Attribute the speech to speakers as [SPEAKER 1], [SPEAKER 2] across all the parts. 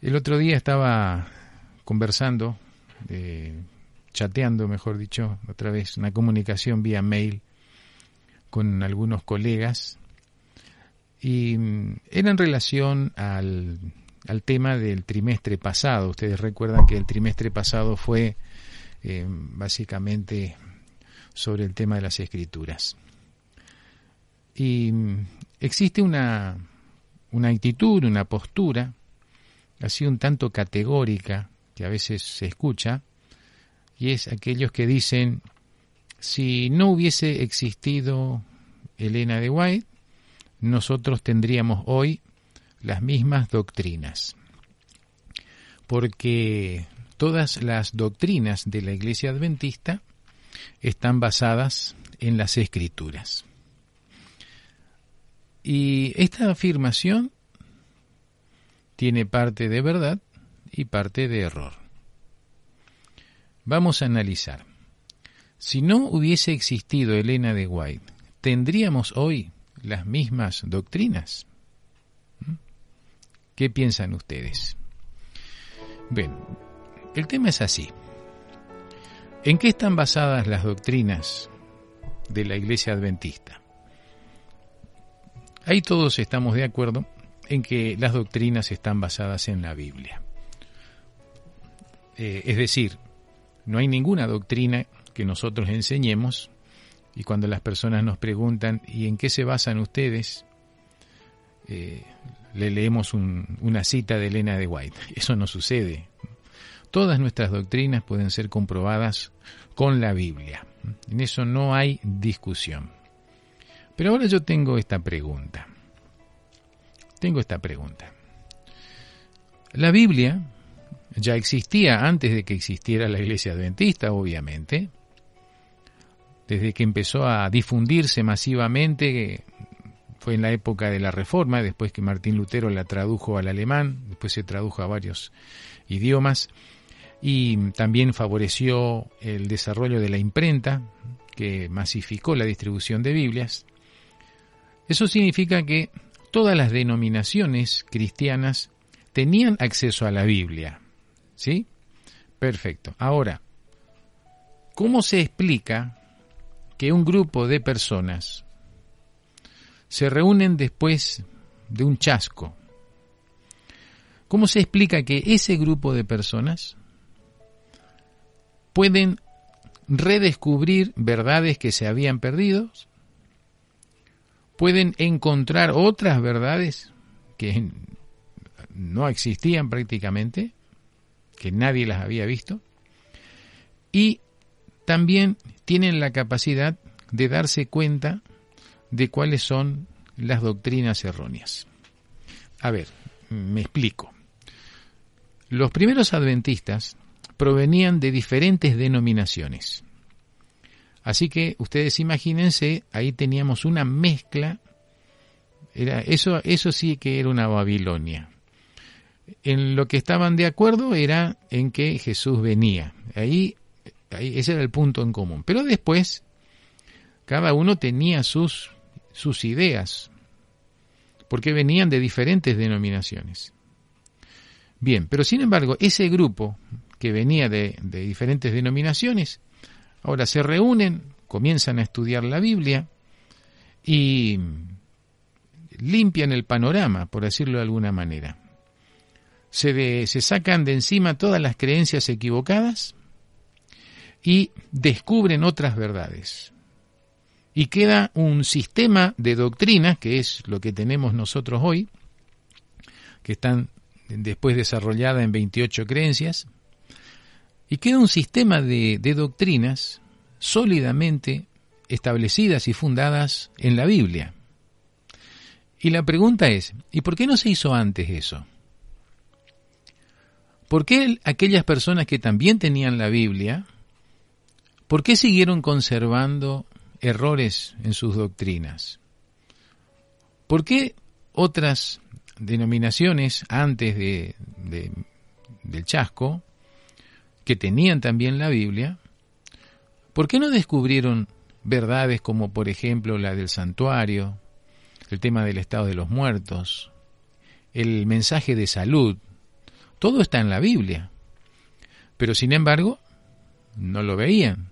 [SPEAKER 1] El otro día estaba conversando, eh, chateando, mejor dicho, otra vez una comunicación vía mail con algunos colegas y mm, era en relación al, al tema del trimestre pasado. Ustedes recuerdan que el trimestre pasado fue eh, básicamente sobre el tema de las escrituras. Y mm, existe una, una actitud, una postura así un tanto categórica que a veces se escucha, y es aquellos que dicen, si no hubiese existido Elena de White, nosotros tendríamos hoy las mismas doctrinas. Porque todas las doctrinas de la Iglesia Adventista están basadas en las escrituras. Y esta afirmación tiene parte de verdad y parte de error. Vamos a analizar. Si no hubiese existido Elena de White, ¿tendríamos hoy las mismas doctrinas? ¿Mm? ¿Qué piensan ustedes? Bien, el tema es así. ¿En qué están basadas las doctrinas de la Iglesia Adventista? Ahí todos estamos de acuerdo en que las doctrinas están basadas en la Biblia. Eh, es decir, no hay ninguna doctrina que nosotros enseñemos y cuando las personas nos preguntan ¿y en qué se basan ustedes? Eh, le leemos una cita de Elena de White. Eso no sucede. Todas nuestras doctrinas pueden ser comprobadas con la Biblia. En eso no hay discusión. Pero ahora yo tengo esta pregunta tengo esta pregunta. La Biblia ya existía antes de que existiera la iglesia adventista, obviamente, desde que empezó a difundirse masivamente, fue en la época de la Reforma, después que Martín Lutero la tradujo al alemán, después se tradujo a varios idiomas, y también favoreció el desarrollo de la imprenta, que masificó la distribución de Biblias. Eso significa que todas las denominaciones cristianas tenían acceso a la Biblia. ¿Sí? Perfecto. Ahora, ¿cómo se explica que un grupo de personas se reúnen después de un chasco? ¿Cómo se explica que ese grupo de personas pueden redescubrir verdades que se habían perdido pueden encontrar otras verdades que no existían prácticamente, que nadie las había visto, y también tienen la capacidad de darse cuenta de cuáles son las doctrinas erróneas. A ver, me explico. Los primeros adventistas provenían de diferentes denominaciones. Así que ustedes imagínense, ahí teníamos una mezcla, era, eso, eso sí que era una Babilonia. En lo que estaban de acuerdo era en que Jesús venía. Ahí, ese era el punto en común. Pero después, cada uno tenía sus, sus ideas, porque venían de diferentes denominaciones. Bien, pero sin embargo, ese grupo que venía de, de diferentes denominaciones, Ahora se reúnen, comienzan a estudiar la Biblia y limpian el panorama, por decirlo de alguna manera. Se, sacan de encima todas las creencias equivocadas y descubren otras verdades. Y queda un sistema de doctrinas, que es lo que tenemos nosotros hoy, que están después desarrollada en 28 creencias, y queda un sistema de, doctrinas sólidamente establecidas y fundadas en la Biblia. Y la pregunta es, ¿y por qué no se hizo antes eso? ¿Por qué aquellas personas que también tenían la Biblia, por qué siguieron conservando errores en sus doctrinas? ¿Por qué otras denominaciones antes de, del chasco, que tenían también la Biblia, ¿por qué no descubrieron verdades como por ejemplo la del santuario, el tema del estado de los muertos, el mensaje de salud, todo está en la Biblia. Pero sin embargo, no lo veían.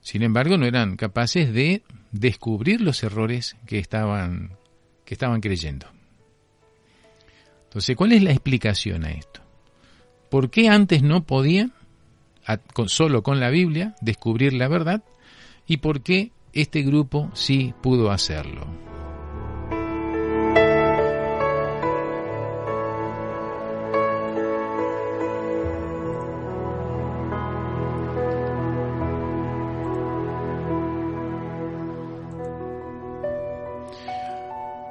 [SPEAKER 1] Sin embargo, no eran capaces de descubrir los errores que estaban, que estaban creyendo. Entonces, ¿cuál es la explicación a esto? ¿Por qué antes no podían, solo con la Biblia, descubrir la verdad? ¿Y por qué este grupo sí pudo hacerlo?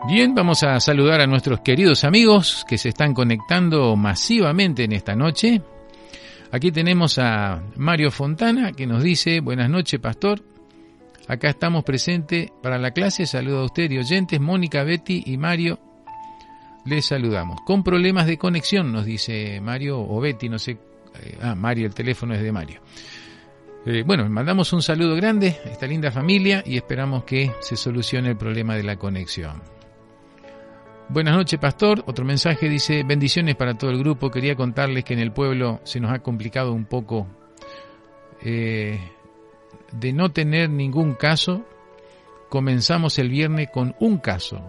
[SPEAKER 1] Bien, vamos a saludar a nuestros queridos amigos que se están conectando masivamente en esta noche. Aquí tenemos a Mario Fontana que nos dice, buenas noches pastor, acá estamos presentes para la clase, saludo a usted y oyentes, Mónica, Betty y Mario, les saludamos. Con problemas de conexión, nos dice Mario o Betty, no sé, eh, ah, Mario, el teléfono es de Mario. Eh, bueno, mandamos un saludo grande a esta linda familia y esperamos que se solucione el problema de la conexión. Buenas noches, pastor. Otro mensaje dice, bendiciones para todo el grupo. Quería contarles que en el pueblo se nos ha complicado un poco eh, de no tener ningún caso. Comenzamos el viernes con un caso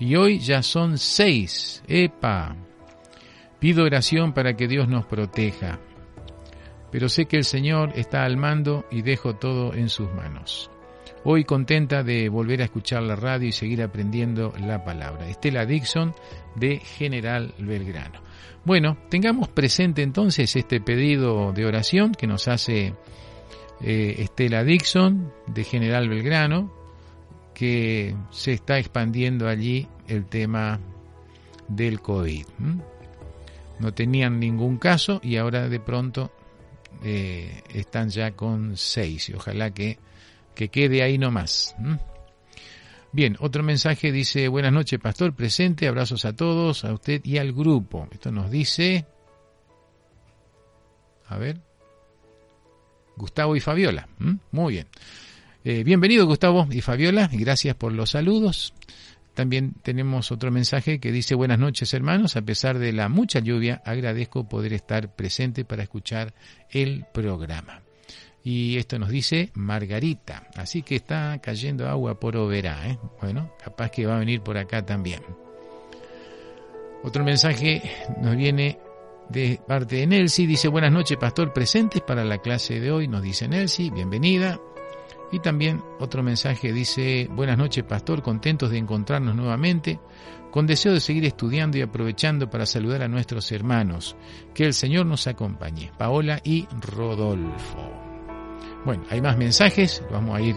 [SPEAKER 1] y hoy ya son seis. ¡Epa! Pido oración para que Dios nos proteja. Pero sé que el Señor está al mando y dejo todo en sus manos. Hoy contenta de volver a escuchar la radio y seguir aprendiendo la palabra. Estela Dixon de General Belgrano. Bueno, tengamos presente entonces este pedido de oración que nos hace eh, Estela Dixon de General Belgrano, que se está expandiendo allí el tema del COVID. No tenían ningún caso y ahora de pronto eh, están ya con seis y ojalá que que quede ahí nomás. Bien, otro mensaje dice, buenas noches, pastor, presente, abrazos a todos, a usted y al grupo. Esto nos dice, a ver, Gustavo y Fabiola. Muy bien. Eh, bienvenido Gustavo y Fabiola, y gracias por los saludos. También tenemos otro mensaje que dice buenas noches hermanos, a pesar de la mucha lluvia, agradezco poder estar presente para escuchar el programa. Y esto nos dice Margarita. Así que está cayendo agua por Oberá. ¿eh? Bueno, capaz que va a venir por acá también. Otro mensaje nos viene de parte de Nelsi. Dice, buenas noches, pastor, presentes para la clase de hoy. Nos dice Nelsi, bienvenida. Y también otro mensaje dice, buenas noches, pastor, contentos de encontrarnos nuevamente, con deseo de seguir estudiando y aprovechando para saludar a nuestros hermanos. Que el Señor nos acompañe. Paola y Rodolfo. Bueno, hay más mensajes, vamos a ir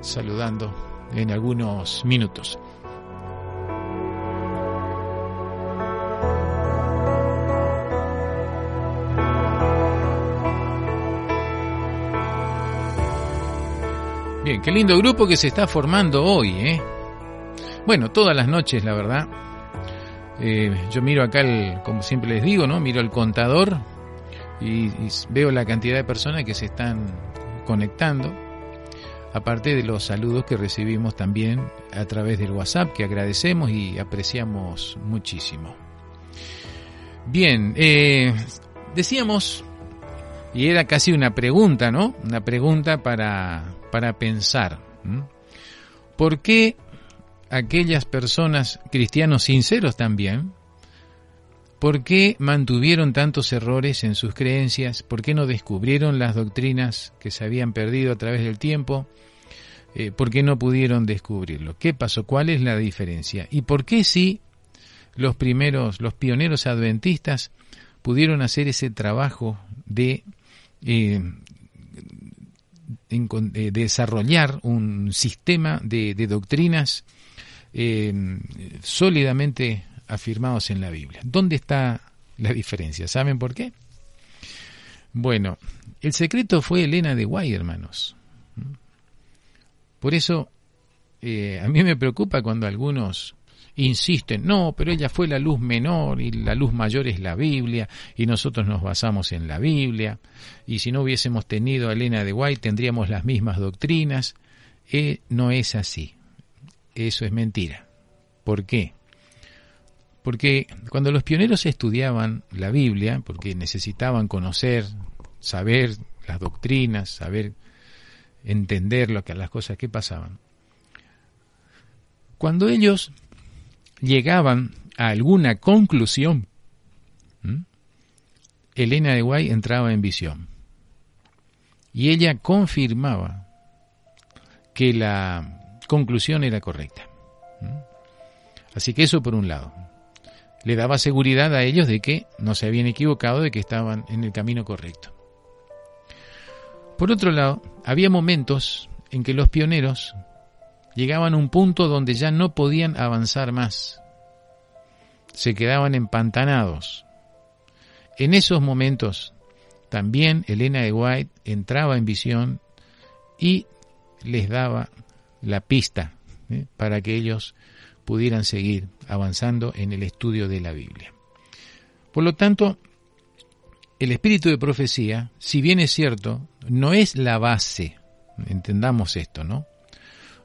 [SPEAKER 1] saludando en algunos minutos. Bien, qué lindo grupo que se está formando hoy, ¿eh? Bueno, todas las noches, la verdad. Eh, yo miro acá, el, como siempre les digo, ¿no? Miro el contador y, y, veo la cantidad de personas que se están conectando, aparte de los saludos que recibimos también a través del WhatsApp, que agradecemos y apreciamos muchísimo. Bien, eh, decíamos, y era casi una pregunta, ¿no? Una pregunta para, para pensar. ¿Por qué aquellas personas, cristianos sinceros también, ¿Por qué mantuvieron tantos errores en sus creencias? ¿Por qué no descubrieron las doctrinas que se habían perdido a través del tiempo? Eh, ¿Por qué no pudieron descubrirlo? ¿Qué pasó? ¿Cuál es la diferencia? ¿Y por qué si los primeros, los pioneros adventistas pudieron hacer ese trabajo de, eh, desarrollar un sistema de, doctrinas eh, sólidamente afirmados en la Biblia. ¿Dónde está la diferencia. ¿Saben por qué? Bueno, el secreto fue Elena de Guay, hermanos. Por eso eh, a mí me preocupa cuando algunos insisten, no, pero ella fue la luz menor y la luz mayor es la Biblia y nosotros nos basamos en la Biblia y si no hubiésemos tenido a Elena de White tendríamos las mismas doctrinas. Eh, no es así. Eso es mentira. ¿Por qué? Porque cuando los pioneros estudiaban la Biblia, porque necesitaban conocer, saber las doctrinas, saber entender lo que las cosas que pasaban. Cuando ellos llegaban a alguna conclusión, Elena de Guay entraba en visión. Y ella confirmaba que la conclusión era correcta. Así que eso por un lado. Le daba seguridad a ellos de que no se habían equivocado, de que estaban en el camino correcto. Por otro lado, había momentos en que los pioneros llegaban a un punto donde ya no podían avanzar más. Se quedaban empantanados. En esos momentos también Elena de White entraba en visión y les daba la pista ¿eh? para que ellos pudieran seguir avanzando en el estudio de la Biblia. Por lo tanto, el espíritu de profecía, si bien es cierto, no es la base, entendamos esto, ¿no?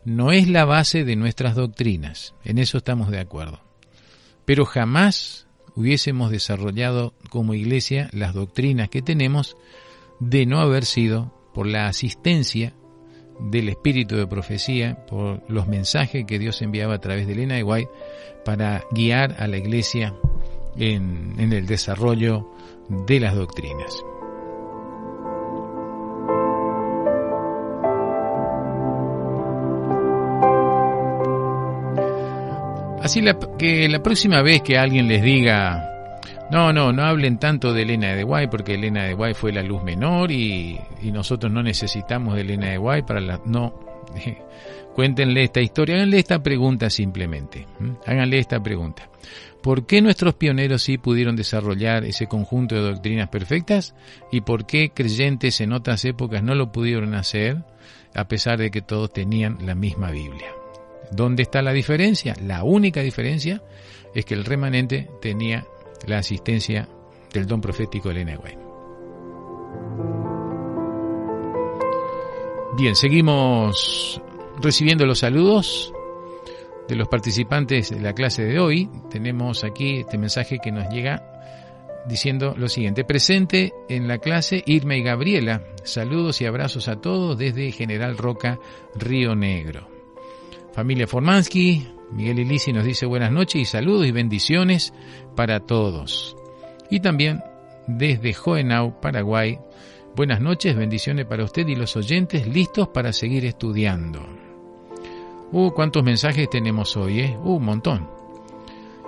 [SPEAKER 1] no es la base de nuestras doctrinas, en eso estamos de acuerdo. Pero jamás hubiésemos desarrollado como iglesia las doctrinas que tenemos de no haber sido por la asistencia del espíritu de profecía, por los mensajes que Dios enviaba a través de Elena White para guiar a la iglesia en, en el desarrollo de las doctrinas. Así que la próxima vez que alguien les diga, no, no, no hablen tanto de Elena de Guay porque Elena de Guay fue la luz menor y, nosotros no necesitamos de Elena de Guay para la... No, cuéntenle esta historia, háganle esta pregunta simplemente, háganle esta pregunta. ¿Por qué nuestros pioneros sí pudieron desarrollar ese conjunto de doctrinas perfectas y por qué creyentes en otras épocas no lo pudieron hacer a pesar de que todos tenían la misma Biblia? ¿Dónde está la diferencia? La única diferencia es que el remanente tenía la asistencia del don profético Elena Bien, seguimos recibiendo los saludos de los participantes de la clase de hoy. Tenemos aquí este mensaje que nos llega diciendo lo siguiente. Presente en la clase Irma y Gabriela. Saludos y abrazos a todos desde General Roca, Río Negro. Familia Formansky, Miguel Ilisi nos dice buenas noches y saludos y bendiciones para todos. Y también desde Joenau, Paraguay, buenas noches, bendiciones para usted y los oyentes listos para seguir estudiando. Uh, cuántos mensajes tenemos hoy, ¿eh? Uh, un montón.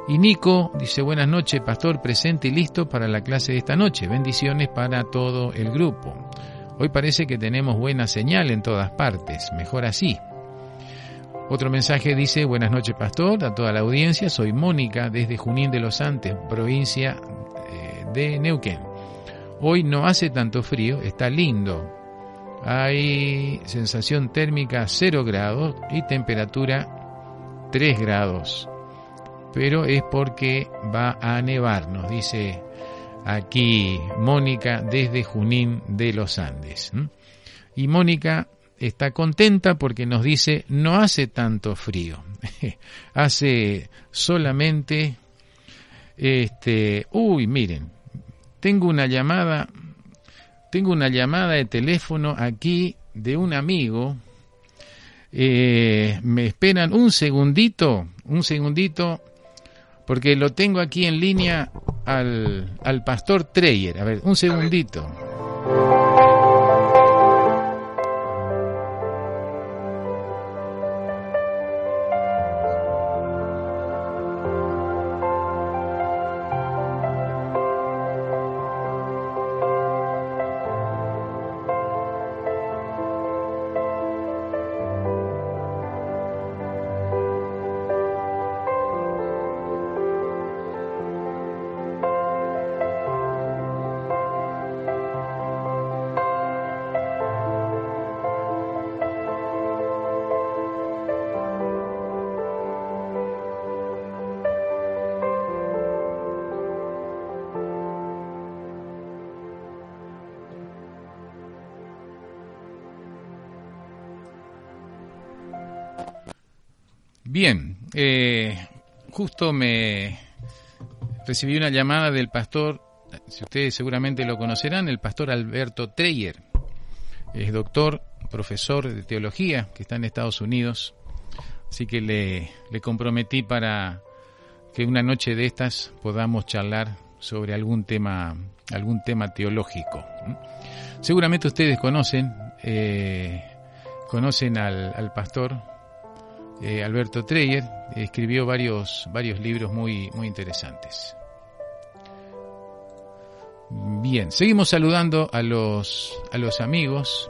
[SPEAKER 1] Y Nico dice buenas noches, pastor, presente y listo para la clase de esta noche. Bendiciones para todo el grupo. Hoy parece que tenemos buena señal en todas partes, mejor así. Otro mensaje dice, buenas noches pastor, a toda la audiencia, soy Mónica desde Junín de los Andes, provincia eh, de Neuquén. Hoy no hace tanto frío, está lindo. Hay sensación térmica 0 grados y temperatura 3 grados. Pero es porque va a nevar, nos dice aquí Mónica desde Junín de los Andes. Y Mónica está contenta porque nos dice no hace tanto frío, hace solamente este, uy, miren, tengo una llamada, tengo una llamada de teléfono aquí de un amigo. Eh, me esperan un segundito, un segundito, porque lo tengo aquí en línea al, al pastor Treyer. A ver, un segundito. Bien, eh, justo me recibí una llamada del pastor, si ustedes seguramente lo conocerán, el pastor Alberto Treyer. Es doctor, profesor de teología que está en Estados Unidos. Así que le, le comprometí para que una noche de estas podamos charlar sobre algún tema, algún tema teológico. Seguramente ustedes conocen, eh, conocen al, al pastor eh, Alberto Treyer, escribió varios, varios libros muy, muy interesantes. Bien, seguimos saludando a los, a los amigos.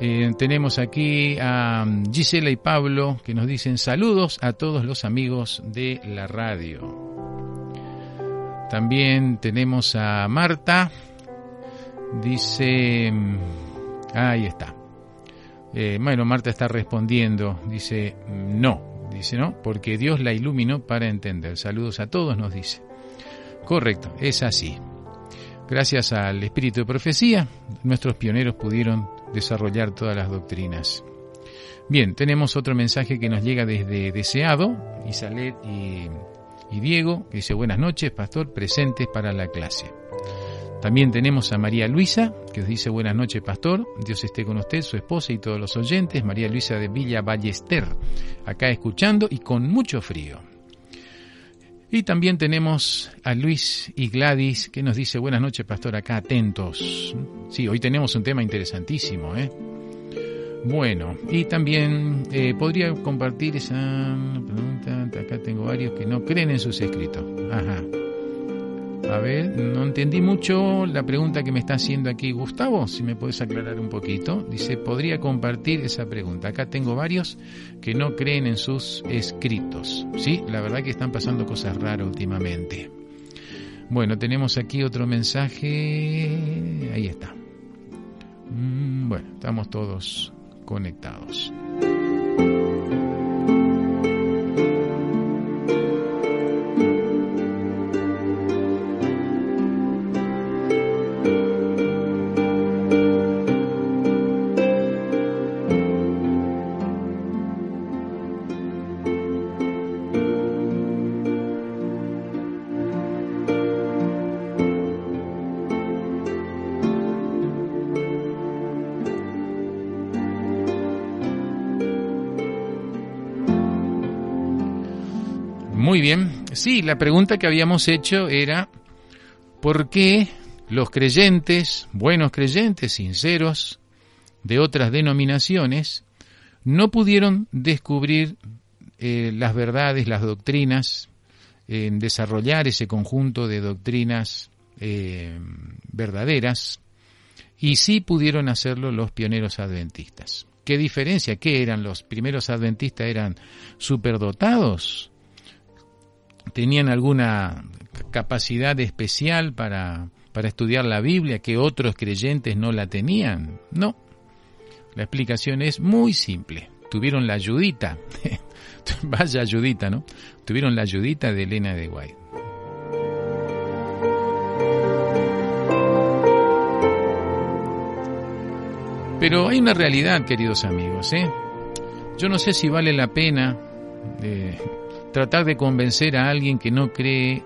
[SPEAKER 1] Eh, tenemos aquí a Gisela y Pablo que nos dicen saludos a todos los amigos de la radio. También tenemos a Marta. Dice, ahí está. Eh, bueno, Marta está respondiendo, dice, no, dice no, porque Dios la iluminó para entender. Saludos a todos, nos dice. Correcto, es así. Gracias al espíritu de profecía, nuestros pioneros pudieron desarrollar todas las doctrinas. Bien, tenemos otro mensaje que nos llega desde Deseado, Isalet y, y Diego, que dice buenas noches, pastor, presentes para la clase. También tenemos a María Luisa, que os dice buenas noches, pastor. Dios esté con usted, su esposa y todos los oyentes. María Luisa de Villa Ballester, acá escuchando y con mucho frío. Y también tenemos a Luis y Gladys, que nos dice buenas noches, pastor, acá atentos. Sí, hoy tenemos un tema interesantísimo, ¿eh? Bueno, y también eh, podría compartir esa pregunta. Acá tengo varios que no creen en sus escritos. Ajá. A ver, no entendí mucho la pregunta que me está haciendo aquí Gustavo, si me puedes aclarar un poquito. Dice, podría compartir esa pregunta. Acá tengo varios que no creen en sus escritos. Sí, la verdad que están pasando cosas raras últimamente. Bueno, tenemos aquí otro mensaje. Ahí está. Mm, bueno, estamos todos conectados. La pregunta que habíamos hecho era, ¿por qué los creyentes, buenos creyentes, sinceros, de otras denominaciones, no pudieron descubrir eh, las verdades, las doctrinas, en desarrollar ese conjunto de doctrinas eh, verdaderas, y sí pudieron hacerlo los pioneros adventistas. ¿Qué diferencia? ¿Qué eran los primeros adventistas? ¿Eran superdotados? Tenían alguna capacidad especial para, para estudiar la Biblia que otros creyentes no la tenían. No. La explicación es muy simple. Tuvieron la ayudita. Vaya ayudita, ¿no? Tuvieron la ayudita de Elena de White. Pero hay una realidad, queridos amigos, ¿eh? Yo no sé si vale la pena eh, tratar de convencer a alguien que no cree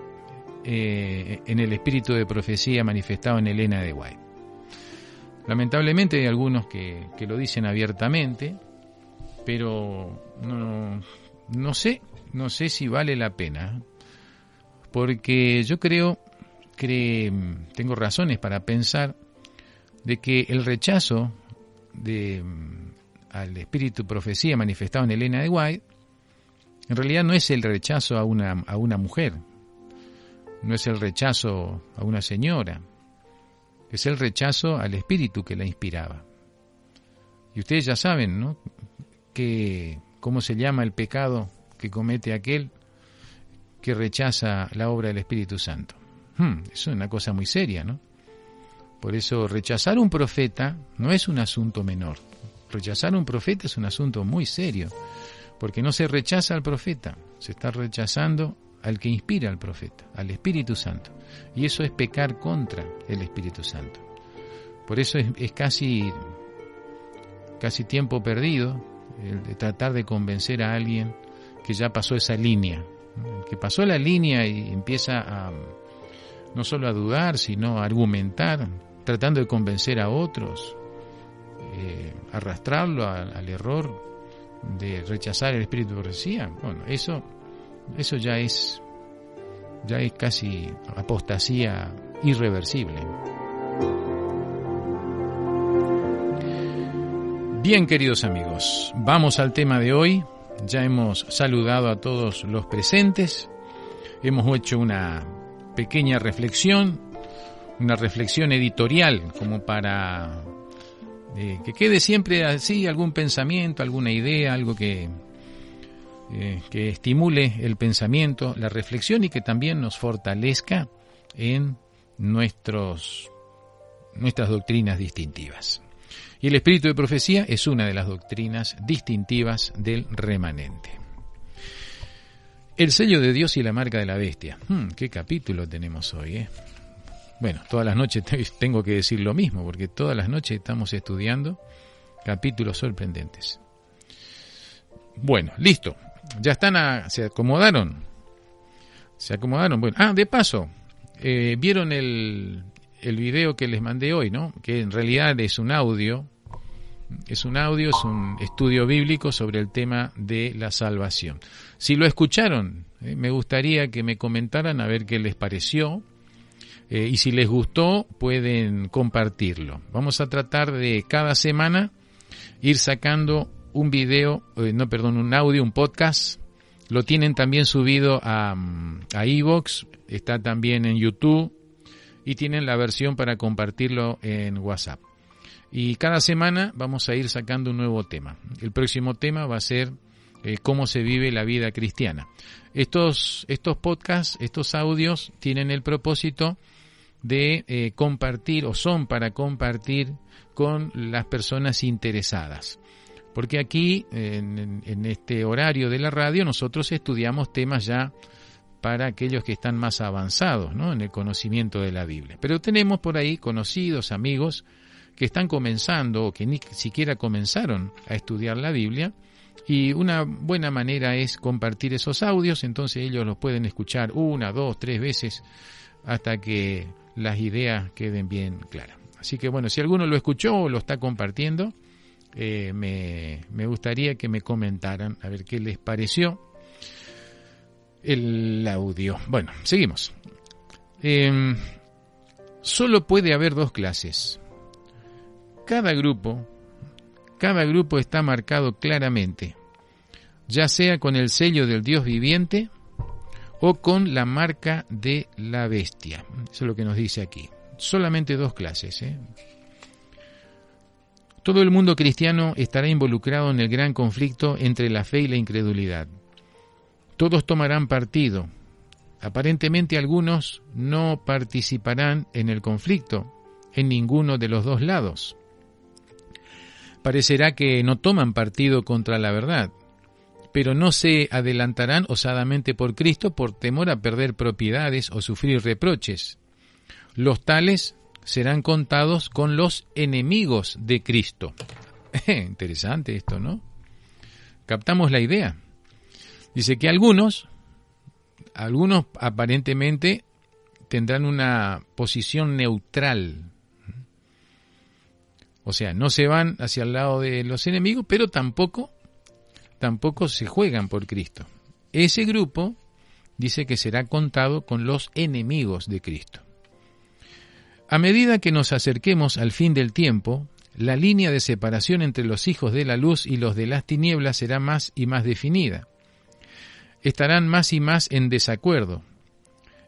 [SPEAKER 1] eh, en el espíritu de profecía manifestado en Elena de White. Lamentablemente hay algunos que, lo dicen abiertamente, pero no, no sé, no sé si vale la pena, porque yo creo que tengo razones para pensar de que el rechazo de, al espíritu profecía manifestado en Elena de White en realidad no es el rechazo a una, a una mujer, no es el rechazo a una señora, es el rechazo al espíritu que la inspiraba. Y ustedes ya saben, ¿no? Que, ¿Cómo se llama el pecado que comete aquel que rechaza la obra del Espíritu Santo? Hmm, es una cosa muy seria, ¿no? Por eso rechazar un profeta no es un asunto menor. Rechazar un profeta es un asunto muy serio. Porque no se rechaza al profeta, se está rechazando al que inspira al profeta, al Espíritu Santo. Y eso es pecar contra el Espíritu Santo. Por eso es, casi, casi tiempo perdido el de tratar de convencer a alguien que ya pasó esa línea, que pasó la línea y empieza a no solo a dudar, sino a argumentar, tratando de convencer a otros, eh, arrastrarlo al, error de rechazar el espíritu de profecía. Bueno, eso, eso ya es, ya es casi apostasía irreversible. Bien, queridos amigos, vamos al tema de hoy. Ya hemos saludado a todos los presentes, hemos hecho una pequeña reflexión, una reflexión editorial como para que quede siempre así algún pensamiento, alguna idea, algo que, eh, que estimule el pensamiento, la reflexión y que también nos fortalezca en nuestros, nuestras doctrinas distintivas. Y el espíritu de profecía es una de las doctrinas distintivas del remanente. El sello de Dios y la marca de la bestia. Hmm, ¿Qué capítulo tenemos hoy? Eh? Bueno, todas las noches tengo que decir lo mismo, porque todas las noches estamos estudiando capítulos sorprendentes. Bueno, listo. Ya están, a, se acomodaron. Se acomodaron. Bueno, ah, de paso, eh, vieron el, el video que les mandé hoy, ¿no? Que en realidad es un audio. Es un audio, es un estudio bíblico sobre el tema de la salvación. Si lo escucharon, eh, me gustaría que me comentaran a ver qué les pareció eh, y si les gustó, pueden compartirlo. Vamos a tratar de cada semana ir sacando un video, eh, no, perdón, un audio, un podcast. Lo tienen también subido a, mm, a Evox, está también en YouTube y tienen la versión para compartirlo en WhatsApp. Y cada semana vamos a ir sacando un nuevo tema. El próximo tema va a ser eh, cómo se vive la vida cristiana. Estos, estos podcasts, estos audios tienen el propósito de eh, compartir o son para compartir con las personas interesadas. Porque aquí, en, en, este horario de la radio, nosotros estudiamos temas ya para aquellos que están más avanzados ¿no? en el conocimiento de la Biblia. Pero tenemos por ahí conocidos, amigos, que están comenzando o que ni siquiera comenzaron a estudiar la Biblia. Y una buena manera es compartir esos audios, entonces ellos los pueden escuchar una, dos, tres veces hasta que las ideas queden bien claras. Así que bueno, si alguno lo escuchó o lo está compartiendo, eh, me, me, gustaría que me comentaran a ver qué les pareció el audio. Bueno, seguimos. Eh, solo puede haber dos clases. Cada grupo, cada grupo está marcado claramente, ya sea con el sello del Dios viviente, o con la marca de la bestia. Eso es lo que nos dice aquí. Solamente dos clases. ¿eh? Todo el mundo cristiano estará involucrado en el gran conflicto entre la fe y la incredulidad. Todos tomarán partido. Aparentemente algunos no participarán en el conflicto en ninguno de los dos lados. Parecerá que no toman partido contra la verdad, pero no se adelantarán osadamente por Cristo por temor a perder propiedades o sufrir reproches. Los tales serán contados con los enemigos de Cristo. Interesante esto, ¿no? Captamos la idea. Dice que algunos, algunos aparentemente tendrán una posición neutral. O sea, no se van hacia el lado de los enemigos, pero tampoco tampoco se juegan por Cristo. Ese grupo dice que será contado con los enemigos de Cristo. A medida que nos acerquemos al fin del tiempo, la línea de separación entre los hijos de la luz y los de las tinieblas será más y más definida. Estarán más y más en desacuerdo.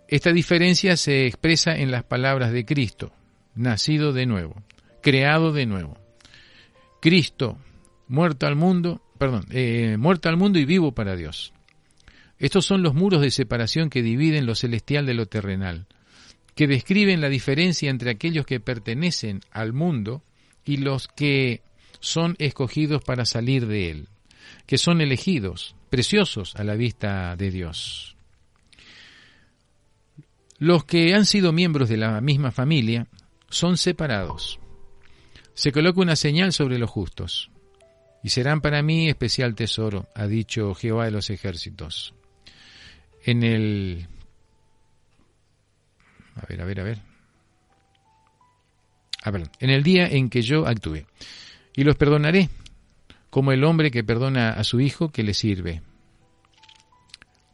[SPEAKER 1] Esta diferencia se expresa en las palabras de Cristo, nacido de nuevo, creado de nuevo. Cristo, muerto al mundo, perdón, eh, muerto al mundo y vivo para Dios. Estos son los muros de separación que dividen lo celestial de lo terrenal, que describen la diferencia entre aquellos que pertenecen al mundo y los que son escogidos para salir de él, que son elegidos, preciosos a la vista de Dios. Los que han sido miembros de la misma familia son separados. Se coloca una señal sobre los justos y serán para mí especial tesoro, ha dicho Jehová de los ejércitos. En el... A ver, a ver, a ver. A ver, en el día en que yo actúe. Y los perdonaré, como el hombre que perdona a su hijo que le sirve.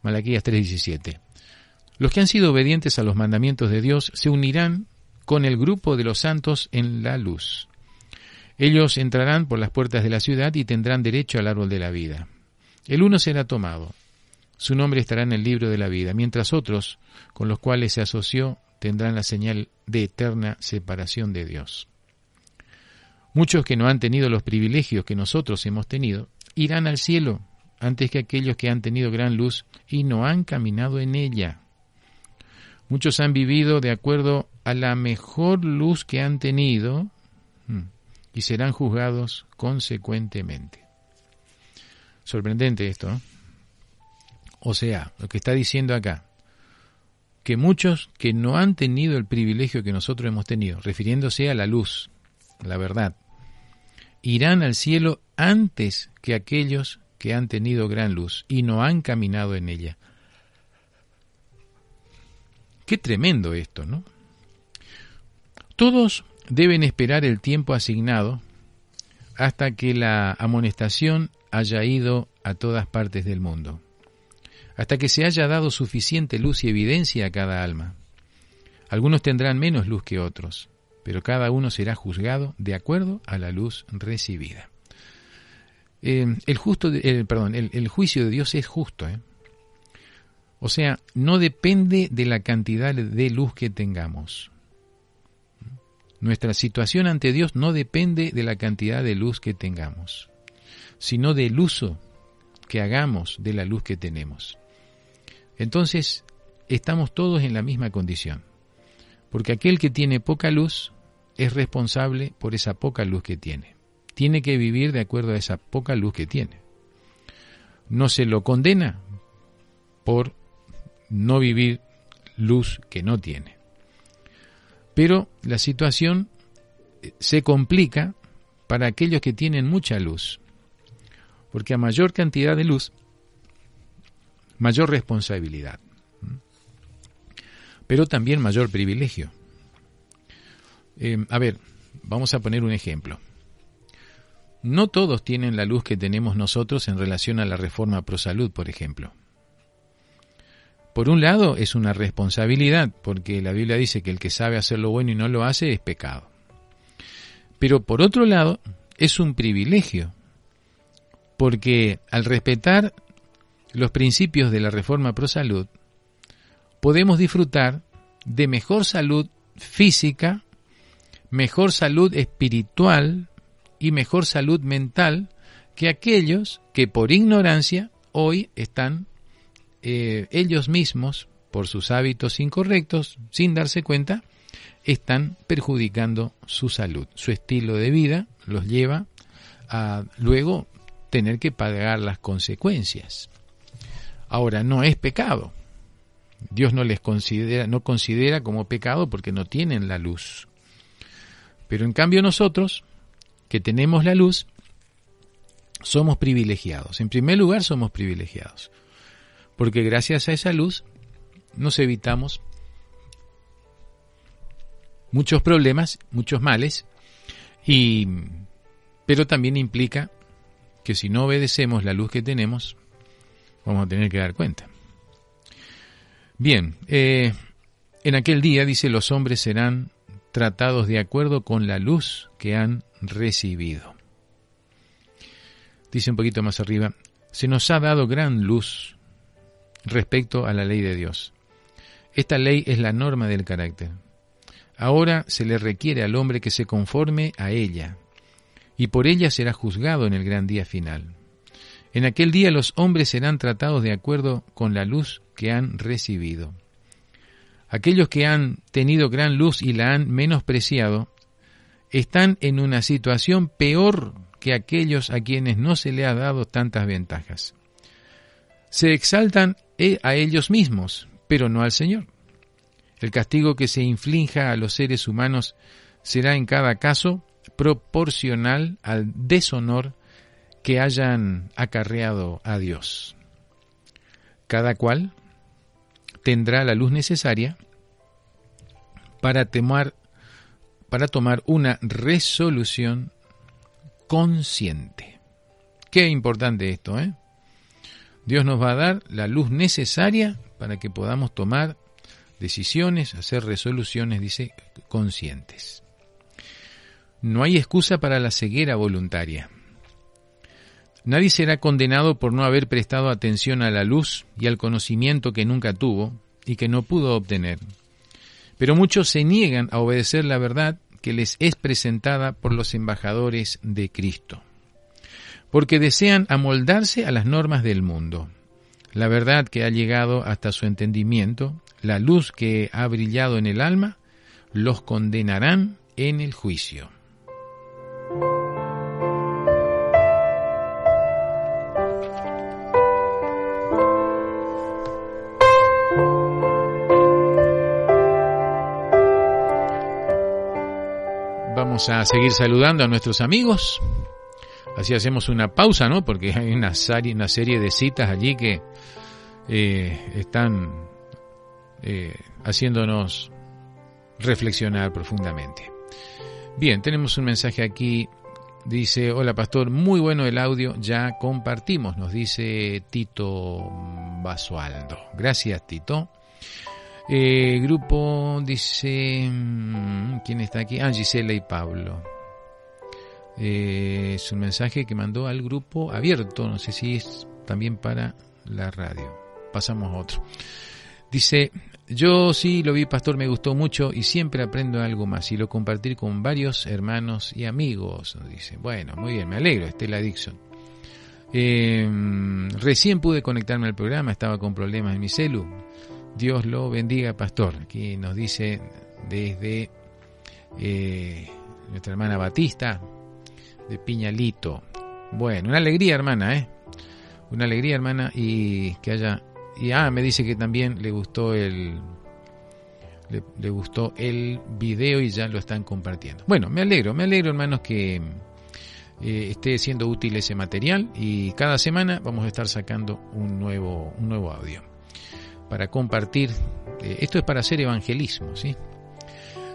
[SPEAKER 1] Malaquías 3:17. Los que han sido obedientes a los mandamientos de Dios se unirán con el grupo de los santos en la luz. Ellos entrarán por las puertas de la ciudad y tendrán derecho al árbol de la vida. El uno será tomado, su nombre estará en el libro de la vida, mientras otros, con los cuales se asoció, tendrán la señal de eterna separación de Dios. Muchos que no han tenido los privilegios que nosotros hemos tenido, irán al cielo antes que aquellos que han tenido gran luz y no han caminado en ella. Muchos han vivido de acuerdo a la mejor luz que han tenido, hmm, y serán juzgados consecuentemente. Sorprendente esto. O sea, lo que está diciendo acá, que muchos que no han tenido el privilegio que nosotros hemos tenido, refiriéndose a la luz, la verdad, irán al cielo antes que aquellos que han tenido gran luz y no han caminado en ella. Qué tremendo esto, ¿no? Todos deben esperar el tiempo asignado hasta que la amonestación haya ido a todas partes del mundo, hasta que se haya dado suficiente luz y evidencia a cada alma. Algunos tendrán menos luz que otros, pero cada uno será juzgado de acuerdo a la luz recibida. Eh, el, justo, perdón, el, juicio de Dios es justo. ¿eh? O sea, no depende de la cantidad de luz que tengamos. Nuestra situación ante Dios no depende de la cantidad de luz que tengamos, sino del uso que hagamos de la luz que tenemos. Entonces, estamos todos en la misma condición, porque aquel que tiene poca luz es responsable por esa poca luz que tiene. Tiene que vivir de acuerdo a esa poca luz que tiene. No se lo condena por no vivir luz que no tiene. Pero la situación eh, se complica para aquellos que tienen mucha luz, porque a mayor cantidad de luz, mayor responsabilidad, pero también mayor privilegio. Eh, a ver, vamos a poner un ejemplo. No todos tienen la luz que tenemos nosotros en relación a la reforma pro salud, por ejemplo. Por un lado, es una responsabilidad, porque la Biblia dice que el que sabe hacer lo bueno y no lo hace es pecado. Pero por otro lado, es un privilegio, porque al respetar los principios de la reforma pro salud, podemos disfrutar de mejor salud física, mejor salud espiritual y mejor salud mental que aquellos que por ignorancia hoy están eh, ellos mismos, por sus hábitos incorrectos, sin darse cuenta, están perjudicando su salud. Su estilo de vida los lleva a luego tener que pagar las consecuencias. Ahora, no es pecado. Dios no les considera, no considera como pecado porque no tienen la luz. Pero en cambio nosotros, que tenemos la luz, somos privilegiados. En primer lugar, somos privilegiados porque gracias a esa luz nos evitamos muchos problemas, muchos males, y, pero también implica que si no obedecemos la luz que tenemos, vamos a tener que dar cuenta. Bien, eh, en aquel día, dice, los hombres serán tratados de acuerdo con la luz que han recibido. Dice un poquito más arriba, se nos ha dado gran luz respecto a la ley de Dios. Esta ley es la norma del carácter. Ahora se le requiere al hombre que se conforme a ella, y por ella será juzgado en el gran día final. En aquel día los hombres serán tratados de acuerdo con la luz que han recibido. Aquellos que han tenido gran luz y la han menospreciado, están en una situación peor que aquellos a quienes no se le ha dado tantas ventajas. Se exaltan a ellos mismos, pero no al Señor. El castigo que se inflinja a los seres humanos será en cada caso proporcional al deshonor que hayan acarreado a Dios. Cada cual tendrá la luz necesaria para para tomar una resolución consciente. Qué importante esto, ¿eh? Dios nos va a dar la luz necesaria para que podamos tomar decisiones, hacer resoluciones, dice, conscientes. No hay excusa para la ceguera voluntaria. Nadie será condenado por no haber prestado atención a la luz y al conocimiento que nunca tuvo y que no pudo obtener. Pero muchos se niegan a obedecer la verdad que les es presentada por los embajadores de Cristo, porque desean amoldarse a las normas del mundo. La verdad que ha llegado hasta su entendimiento, la luz que ha brillado en el alma, los condenarán en el juicio. Vamos a seguir saludando a nuestros amigos. Así hacemos una pausa, ¿no? Porque hay una serie, una serie de citas allí que eh, están eh, haciéndonos reflexionar profundamente. Bien, tenemos un mensaje aquí. Dice, hola pastor, muy bueno el audio, ya compartimos, nos dice Tito Basualdo. Gracias Tito. Eh, grupo dice, mm, ¿quién está aquí? Ah, Gisela y Pablo. Eh, es un mensaje que mandó al grupo abierto, no sé si es también para la radio. Pasamos a otro. Dice, yo sí lo vi, pastor, me gustó mucho y siempre aprendo algo más y lo compartir con varios hermanos y amigos. Dice, bueno, muy bien, me alegro, Estela Dixon. Eh, recién pude conectarme al programa, estaba con problemas en mi celu. Dios lo bendiga, pastor. Aquí nos dice desde eh, nuestra hermana Batista de Piñalito. Bueno, una alegría, hermana, ¿eh? Una alegría, hermana, y que haya... Y ah, me dice que también le gustó el... Le, gustó el video y ya lo están compartiendo. Bueno, me alegro, me alegro, hermanos, que eh, esté siendo útil ese material y cada semana vamos a estar sacando un nuevo, un nuevo audio para compartir. Eh, esto es para hacer evangelismo, ¿sí?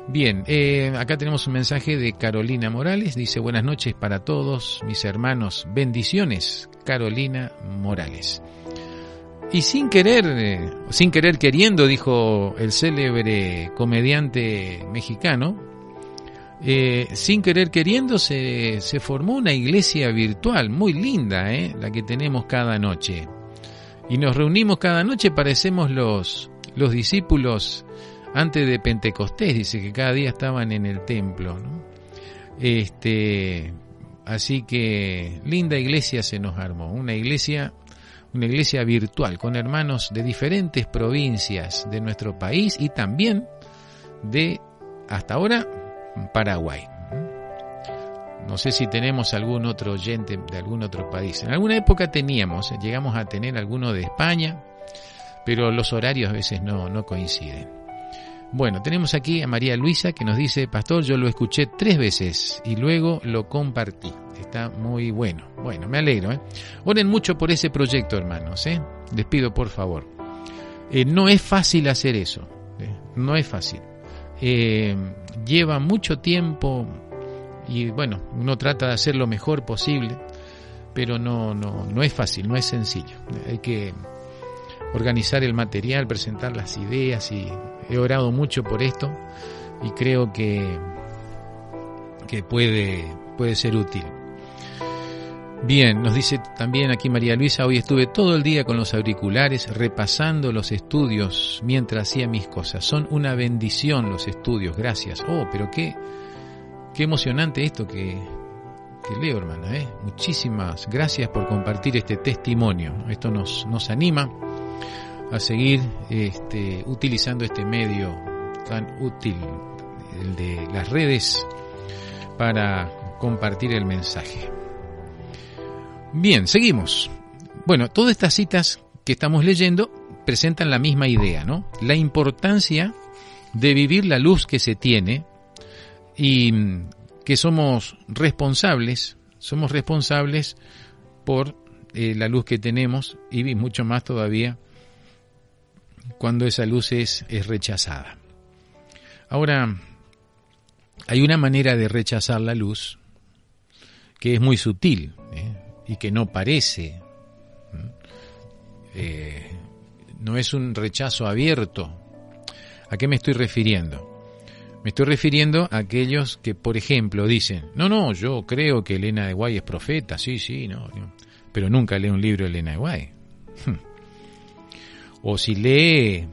[SPEAKER 1] Bien, eh, acá tenemos un mensaje de Carolina Morales. Dice, buenas noches para todos mis hermanos. Bendiciones, Carolina Morales. Y sin querer, eh, sin querer queriendo, dijo el célebre comediante mexicano, sin querer queriendo se, se, formó una iglesia virtual muy linda, la que tenemos cada noche y nos reunimos cada noche, parecemos los, los discípulos antes de Pentecostés, dice que cada día estaban en el templo. Este, así que linda iglesia se nos armó, una iglesia, una iglesia virtual con hermanos de diferentes provincias de nuestro país y también de hasta ahora Paraguay. No sé si tenemos algún otro oyente de algún otro país. En alguna época teníamos, llegamos a tener alguno de España, pero los horarios a veces no, no coinciden. Bueno, tenemos aquí a María Luisa que nos dice, Pastor, yo lo escuché tres veces y luego lo compartí. Está muy bueno. Bueno, me alegro. ¿eh? Oren mucho por ese proyecto, hermanos. ¿eh? Les pido, por favor. Eh, no es fácil hacer eso. ¿eh? No es fácil. lleva mucho tiempo, y bueno, uno trata de hacer lo mejor posible, pero no, no, no es fácil, no es sencillo. Hay que organizar el material, presentar las ideas y he orado mucho por esto y creo que, que puede, puede ser útil. Bien, nos dice también aquí María Luisa, hoy estuve todo el día con los auriculares repasando los estudios mientras hacía mis cosas. Son una bendición los estudios, gracias. Oh, pero qué, Qué emocionante esto que, leo, hermana. ¿eh? Muchísimas gracias por compartir este testimonio. Esto nos, nos anima a seguir este, utilizando este medio tan útil, el de las redes, para compartir el mensaje. Bien, seguimos. Bueno, todas estas citas que estamos leyendo presentan la misma idea, ¿no? La importancia de vivir la luz que se tiene y que somos responsables, somos responsables por eh, la luz que tenemos y mucho más todavía cuando esa luz es, rechazada. Ahora, hay una manera de rechazar la luz que es muy sutil ¿eh? y que no parece, eh, no es un rechazo abierto. ¿A qué me estoy refiriendo? Me estoy refiriendo a aquellos que, por ejemplo, dicen, no, no, yo creo que Elena de Guay es profeta, sí, sí, no, pero nunca lee un libro de Elena de Guay. o si lee,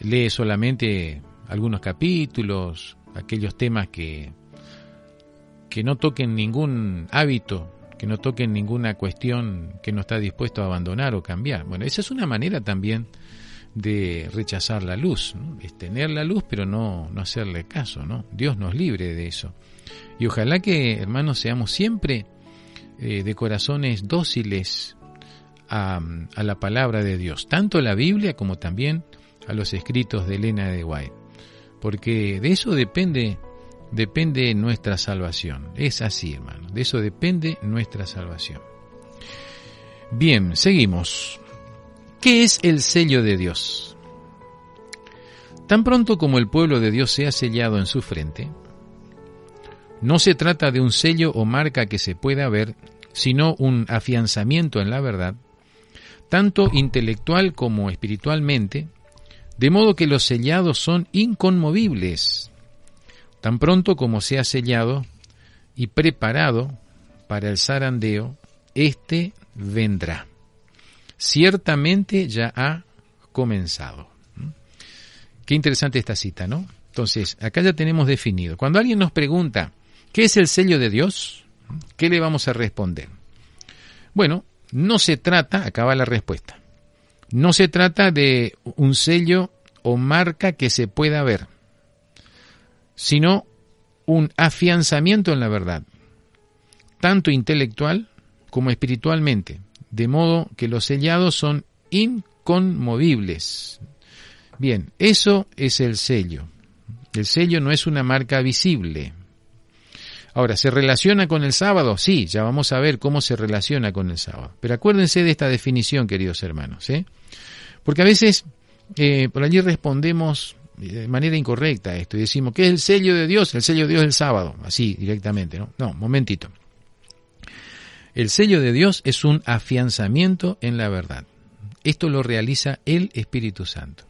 [SPEAKER 1] lee solamente algunos capítulos, aquellos temas que, que no toquen ningún hábito, que no toquen ninguna cuestión que no está dispuesto a abandonar o cambiar. Bueno, esa es una manera también de rechazar la luz, es tener la luz pero no, no hacerle caso, ¿no? Dios nos libre de eso. Y ojalá que, hermanos, seamos siempre eh, de corazones dóciles a, la palabra de Dios, tanto la Biblia como también a los escritos de Elena de White, porque de eso depende depende nuestra salvación. Es así, hermano, de eso depende nuestra salvación. Bien, seguimos. ¿Qué es el sello de Dios? Tan pronto como el pueblo de Dios sea sellado en su frente, no se trata de un sello o marca que se pueda ver, sino un afianzamiento en la verdad, tanto intelectual como espiritualmente, de modo que los sellados son inconmovibles, tan pronto como sea sellado y preparado para el zarandeo, éste vendrá ciertamente ya ha comenzado. ¿Mm? Qué interesante esta cita, ¿no? Entonces, acá ya tenemos definido. Cuando alguien nos pregunta, ¿qué es el sello de Dios? ¿Qué le vamos a responder? Bueno, no se trata, acaba la respuesta, no se trata de un sello o marca que se pueda ver, sino un afianzamiento en la verdad, tanto intelectual como espiritualmente, de modo que los sellados son inconmovibles. Bien, eso es el sello. El sello no es una marca visible. Ahora, ¿se relaciona con el sábado? Sí, ya vamos a ver cómo se relaciona con el sábado. Pero acuérdense de esta definición, queridos hermanos, ¿eh? Porque a veces eh, por allí respondemos de manera incorrecta a esto y decimos, ¿qué es el sello de Dios? El sello de Dios es el sábado, así directamente, ¿no? No, momentito. El sello de Dios es un afianzamiento en la verdad. Esto lo realiza el Espíritu Santo.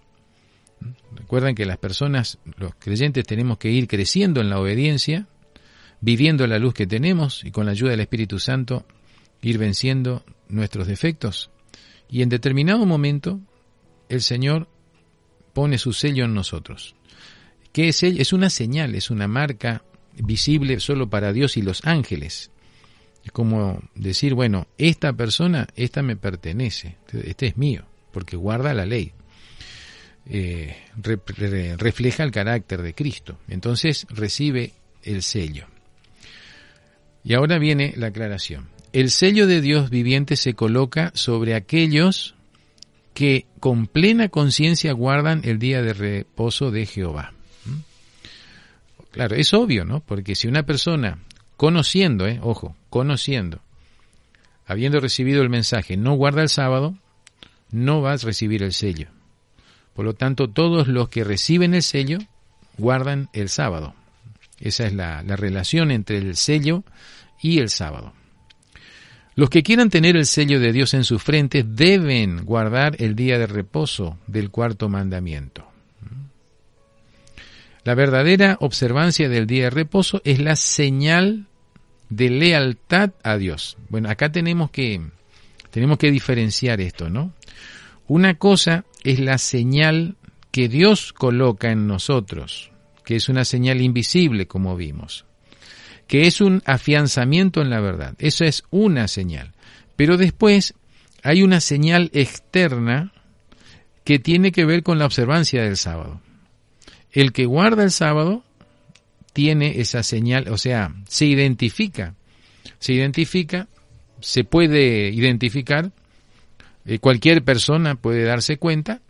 [SPEAKER 1] Recuerden que las personas, los creyentes, tenemos que ir creciendo en la obediencia, viviendo la luz que tenemos y con la ayuda del Espíritu Santo ir venciendo nuestros defectos. Y en determinado momento el Señor pone su sello en nosotros. ¿Qué es Es una señal, es una marca visible solo para Dios y los ángeles. Es como decir, bueno, esta persona, esta me pertenece, este es mío, porque guarda la ley. Eh, refleja el carácter de Cristo. Entonces recibe el sello. Y ahora viene la aclaración. El sello de Dios viviente se coloca sobre aquellos que con plena conciencia guardan el día de reposo de Jehová. ¿Mm? Claro, es obvio, ¿no? Porque si una persona conociendo, eh, ojo, conociendo, habiendo recibido el mensaje, no guarda el sábado, no vas a recibir el sello. Por lo tanto, todos los que reciben el sello guardan el sábado. Esa es la, la relación entre el sello y el sábado. Los que quieran tener el sello de Dios en su frente deben guardar el día de reposo del cuarto mandamiento. La verdadera observancia del día de reposo es la señal de lealtad a Dios. Bueno, acá tenemos que, tenemos que diferenciar esto, ¿no? Una cosa es la señal que Dios coloca en nosotros, que es una señal invisible, como vimos, que es un afianzamiento en la verdad. Eso es una señal. Pero después hay una señal externa que tiene que ver con la observancia del sábado. El que guarda el sábado tiene esa señal, o sea, se identifica, se identifica, se puede identificar, eh, cualquier persona puede darse cuenta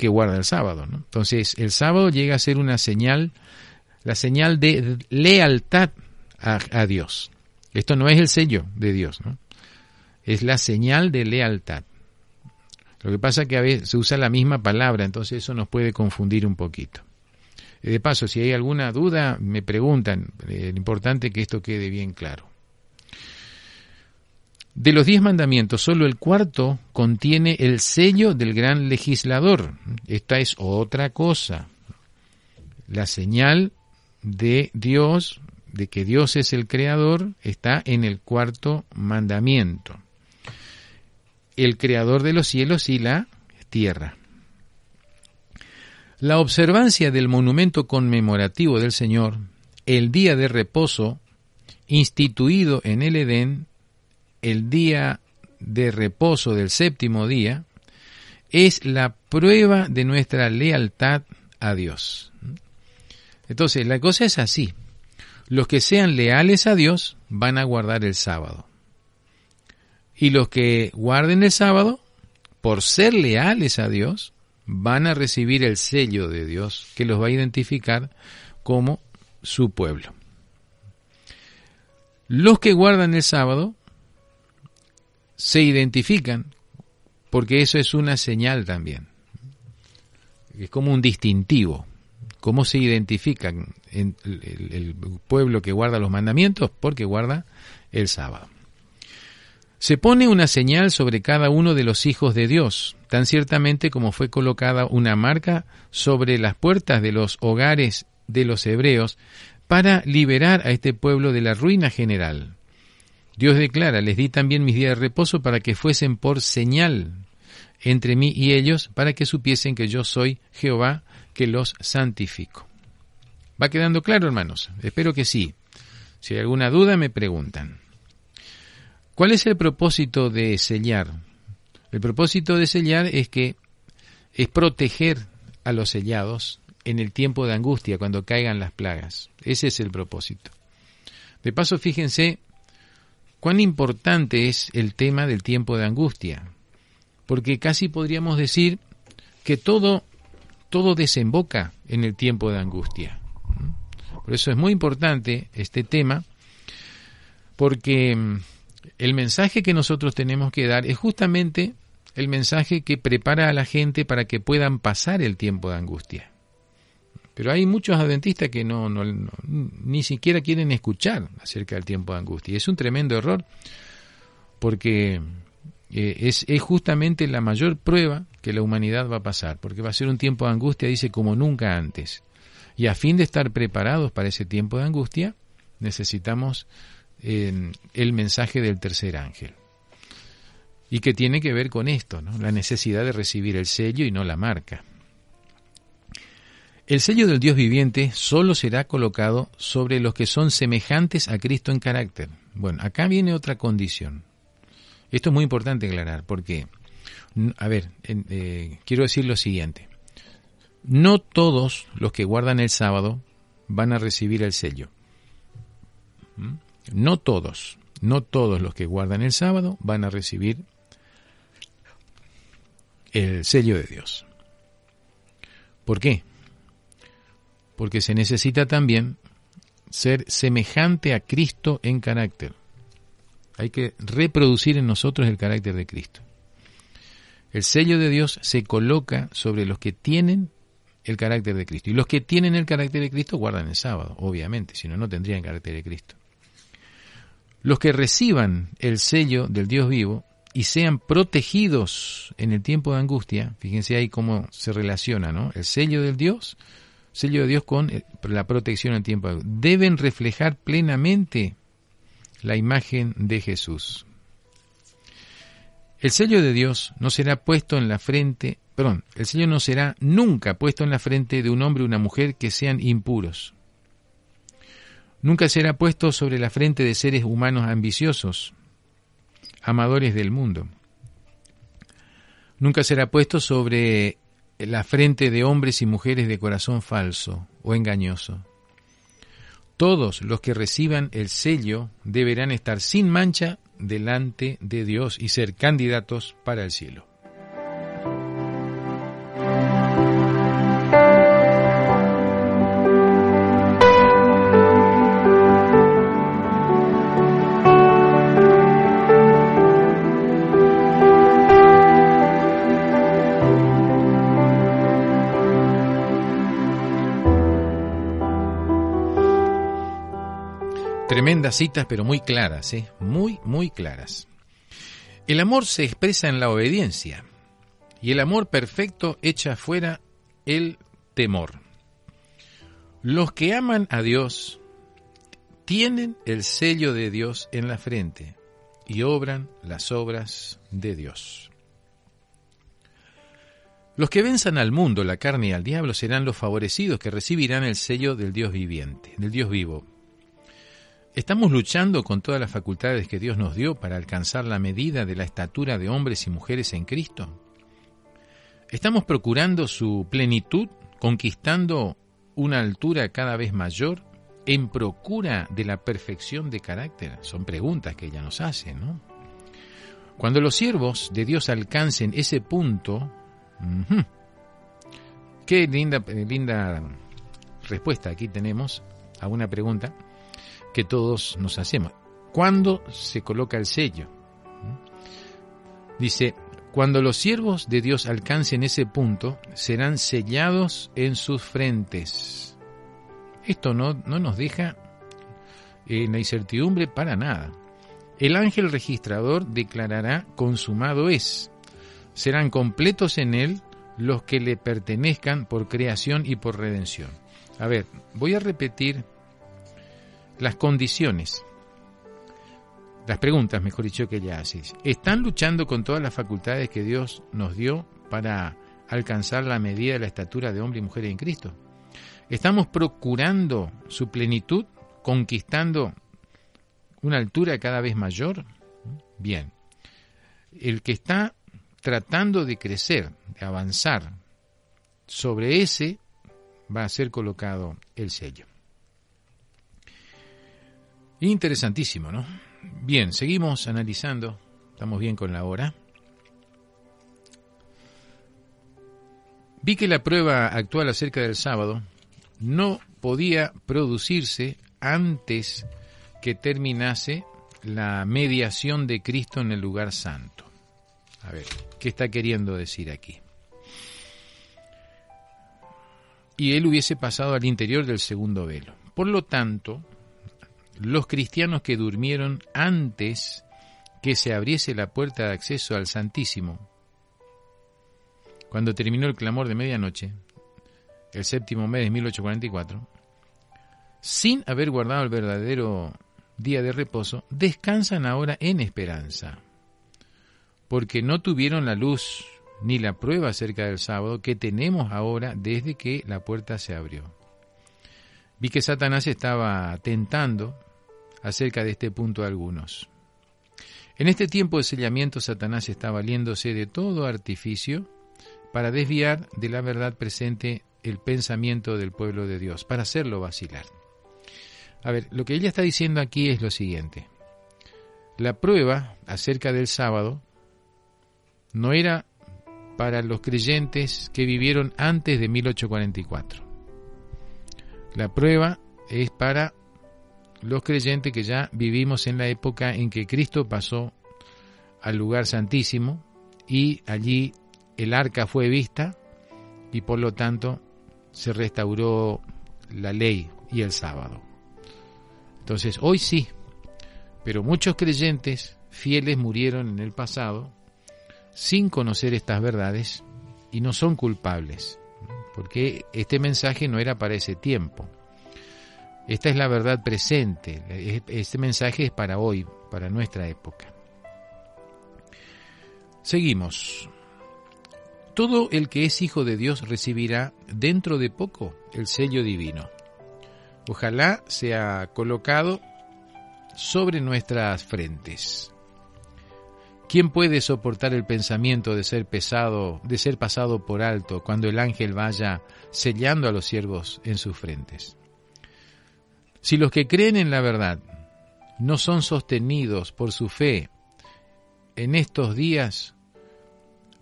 [SPEAKER 1] que guarda el sábado. Entonces, el sábado llega a ser una señal, la señal de lealtad a, Dios. Esto no es el sello de Dios, ¿no? es la señal de lealtad. Lo que pasa es que a veces se usa la misma palabra, entonces eso nos puede confundir un poquito. De paso, si hay alguna duda, me preguntan. Eh, importante que esto quede bien claro. De los diez mandamientos, solo el cuarto contiene el sello del gran legislador. Esta es otra cosa. La señal de Dios, de que Dios es el creador, está en el cuarto mandamiento. El creador de los cielos y la tierra. La observancia del monumento conmemorativo del Señor, el día de reposo, instituido en el Edén, el día de reposo del séptimo día, es la prueba de nuestra lealtad a Dios. Entonces, la cosa es así. Los que sean leales a Dios van a guardar el sábado. Y los que guarden el sábado, por ser leales a Dios, van a recibir el sello de Dios que los va a identificar como su pueblo. Los que guardan el sábado se identifican porque eso es una señal también. Es como un distintivo. ¿Cómo se identifican el, el pueblo que guarda los mandamientos? Porque guarda el sábado. Se pone una señal sobre cada uno de los hijos de Dios, tan ciertamente como fue colocada una marca sobre las puertas de los hogares de los hebreos para liberar a este pueblo de la ruina general. Dios declara, les di también mis días de reposo para que fuesen por señal entre mí y ellos, para que supiesen que yo soy Jehová, que los santifico. ¿Va quedando claro, hermanos? Espero que sí. Si hay alguna duda, me preguntan. ¿Cuál es el propósito de sellar? El propósito de sellar es que es proteger a los sellados en el tiempo de angustia, cuando caigan las plagas. Ese es el propósito. De paso, fíjense cuán importante es el tema del tiempo de angustia, porque casi podríamos decir que todo, todo desemboca en el tiempo de angustia. Por eso es muy importante este tema, porque el mensaje que nosotros tenemos que dar es justamente el mensaje que prepara a la gente para que puedan pasar el tiempo de angustia. Pero hay muchos adventistas que no, ni siquiera quieren escuchar acerca del tiempo de angustia. Es un tremendo error porque eh, es, justamente la mayor prueba que la humanidad va a pasar, porque va a ser un tiempo de angustia, dice, como nunca antes. Y a fin de estar preparados para ese tiempo de angustia, necesitamos el mensaje del tercer ángel. Y que tiene que ver con esto, ¿no? la necesidad de recibir el sello y no la marca. El sello del Dios viviente solo será colocado sobre los que son semejantes a Cristo en carácter. Bueno, acá viene otra condición. Esto es muy importante aclarar, porque, a ver, eh, quiero decir lo siguiente. No todos los que guardan el sábado van a recibir el sello. ¿Mm? No todos, no todos los que guardan el sábado van a recibir el sello de Dios. ¿Por qué? Porque se necesita también ser semejante a Cristo en carácter. Hay que reproducir en nosotros el carácter de Cristo. El sello de Dios se coloca sobre los que tienen el carácter de Cristo. Y los que tienen el carácter de Cristo guardan el sábado, obviamente, si no, no tendrían carácter de Cristo. Los que reciban el sello del Dios vivo y sean protegidos en el tiempo de angustia, fíjense ahí cómo se relaciona, ¿no? El sello del Dios, sello de Dios con la protección en tiempo deben reflejar plenamente la imagen de Jesús. El sello de Dios no será puesto en la frente, perdón, el sello no será nunca puesto en la frente de un hombre o una mujer que sean impuros nunca será puesto sobre la frente de seres humanos ambiciosos, amadores del mundo. Nunca será puesto sobre la frente de hombres y mujeres de corazón falso o engañoso. Todos los que reciban el sello deberán estar sin mancha delante de Dios y ser candidatos para el cielo. Tremendas citas, pero muy claras, ¿eh? Muy, muy claras. El amor se expresa en la obediencia y el amor perfecto echa fuera el temor. Los que aman a Dios tienen el sello de Dios en la frente y obran las obras de Dios. Los que venzan al mundo, la carne y al diablo serán los favorecidos que recibirán el sello del Dios viviente, del Dios vivo. ¿Estamos luchando con todas las facultades que Dios nos dio para alcanzar la medida de la estatura de hombres y mujeres en Cristo? ¿Estamos procurando su plenitud, conquistando una altura cada vez mayor en procura de la perfección de carácter? Son preguntas que ella nos hace, ¿no? Cuando los siervos de Dios alcancen ese punto, qué linda, linda respuesta aquí tenemos a una pregunta que todos nos hacemos. ¿Cuándo se coloca el sello? Dice, cuando los siervos de Dios alcancen ese punto, serán sellados en sus frentes. Esto no, no nos deja en la incertidumbre para nada. El ángel registrador declarará consumado es. Serán completos en él los que le pertenezcan por creación y por redención. A ver, voy a repetir las condiciones, las preguntas, mejor dicho, que ella hace. ¿Están luchando con todas las facultades que Dios nos dio para alcanzar la medida de la estatura de hombre y mujer en Cristo? ¿Estamos procurando su plenitud, conquistando una altura cada vez mayor? Bien. El que está tratando de crecer, de avanzar, sobre ese va a ser colocado el sello. Interesantísimo, ¿no? Bien, seguimos analizando. Estamos bien con la hora. Vi que la prueba actual acerca del sábado no podía producirse antes que terminase la mediación de Cristo en el lugar santo. A ver, ¿qué está queriendo decir aquí? Y él hubiese pasado al interior del segundo velo. Por lo tanto, los cristianos que durmieron antes que se abriese la puerta de acceso al Santísimo, cuando terminó el clamor de medianoche, el séptimo mes de 1844, sin haber guardado el verdadero día de reposo, descansan ahora en esperanza, porque no tuvieron la luz ni la prueba acerca del sábado que tenemos ahora desde que la puerta se abrió. Vi que Satanás estaba tentando acerca de este punto algunos. En este tiempo de sellamiento Satanás está valiéndose de todo artificio para desviar de la verdad presente el pensamiento del pueblo de Dios, para hacerlo vacilar. A ver, lo que ella está diciendo aquí es lo siguiente. La prueba acerca del sábado no era para los creyentes que vivieron antes de 1844. La prueba es para los creyentes que ya vivimos en la época en que Cristo pasó al lugar santísimo y allí el arca fue vista y por lo tanto se restauró la ley y el sábado. Entonces, hoy sí, pero muchos creyentes fieles murieron en el pasado sin conocer estas verdades y no son culpables, porque este mensaje no era para ese tiempo. Esta es la verdad presente. Este mensaje es para hoy, para nuestra época. Seguimos. Todo el que es hijo de Dios recibirá dentro de poco el sello divino. Ojalá sea colocado sobre nuestras frentes. ¿Quién puede soportar el pensamiento de ser pesado, de ser pasado por alto cuando el ángel vaya sellando a los siervos en sus frentes? Si los que creen en la verdad no son sostenidos por su fe en estos días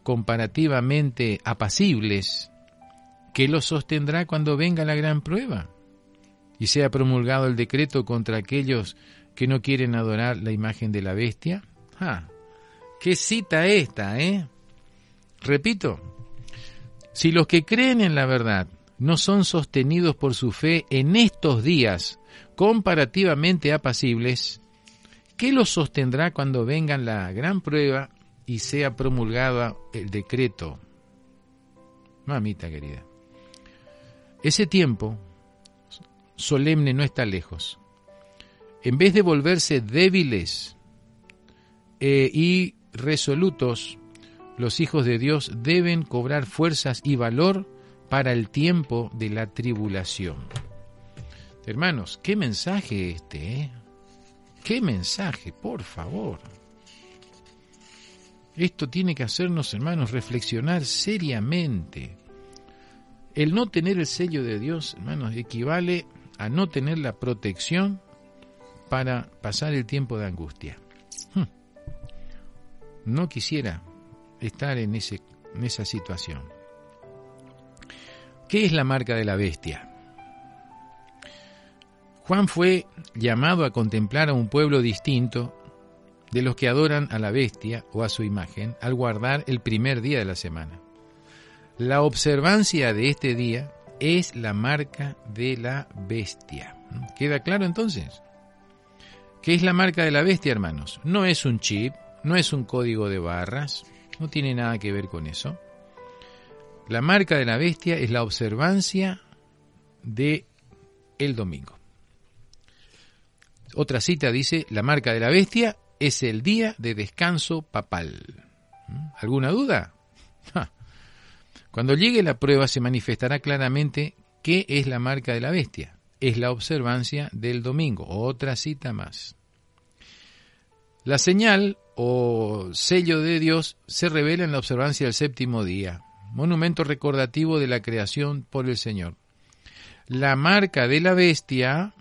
[SPEAKER 1] comparativamente apacibles, ¿qué los sostendrá cuando venga la gran prueba? Y sea promulgado el decreto contra aquellos que no quieren adorar la imagen de la bestia. ¡Ah! ¡Qué cita esta, eh! Repito, si los que creen en la verdad no son sostenidos por su fe en estos días comparativamente apacibles, ¿qué los sostendrá cuando vengan la gran prueba y sea promulgada el decreto? Mamita querida, ese tiempo solemne no está lejos. En vez de volverse débiles eh, y resolutos, los hijos de Dios deben cobrar fuerzas y valor para el tiempo de la tribulación. Hermanos, qué mensaje este, ¿eh? Qué mensaje, por favor. Esto tiene que hacernos, hermanos, reflexionar seriamente. El no tener el sello de Dios, hermanos, equivale a no tener la protección para pasar el tiempo de angustia. Hmm. No quisiera estar en, ese, en esa situación. ¿Qué es la marca de la bestia? Juan fue llamado a contemplar a un pueblo distinto de los que adoran a la bestia o a su imagen al guardar el primer día de la semana. La observancia de este día es la marca de la bestia. ¿Queda claro entonces? ¿Qué es la marca de la bestia, hermanos? No es un chip, no es un código de barras, no tiene nada que ver con eso. La marca de la bestia es la observancia de el domingo. Otra cita dice, la marca de la bestia es el día de descanso papal. ¿Mm? ¿Alguna duda? Cuando llegue la prueba se manifestará claramente qué es la marca de la bestia. Es la observancia del domingo. Otra cita más. La señal o sello de Dios se revela en la observancia del séptimo día monumento recordativo de la creación por el Señor. La marca de la bestia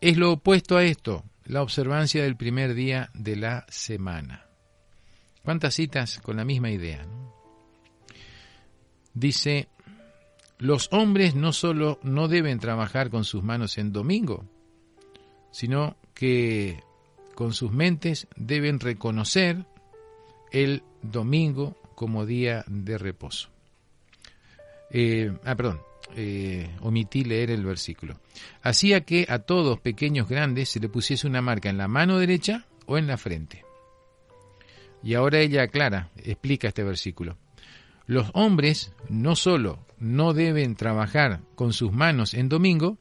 [SPEAKER 1] es lo opuesto a esto, la observancia del primer día de la semana. ¿Cuántas citas con la misma idea? Dice, los hombres no solo no deben trabajar con sus manos en domingo, sino que con sus mentes deben reconocer el domingo como día de reposo. Eh, ah, perdón, eh, omití leer el versículo. Hacía que a todos, pequeños, grandes, se le pusiese una marca en la mano derecha o en la frente. Y ahora ella aclara, explica este versículo. Los hombres no solo no deben trabajar con sus manos en domingo,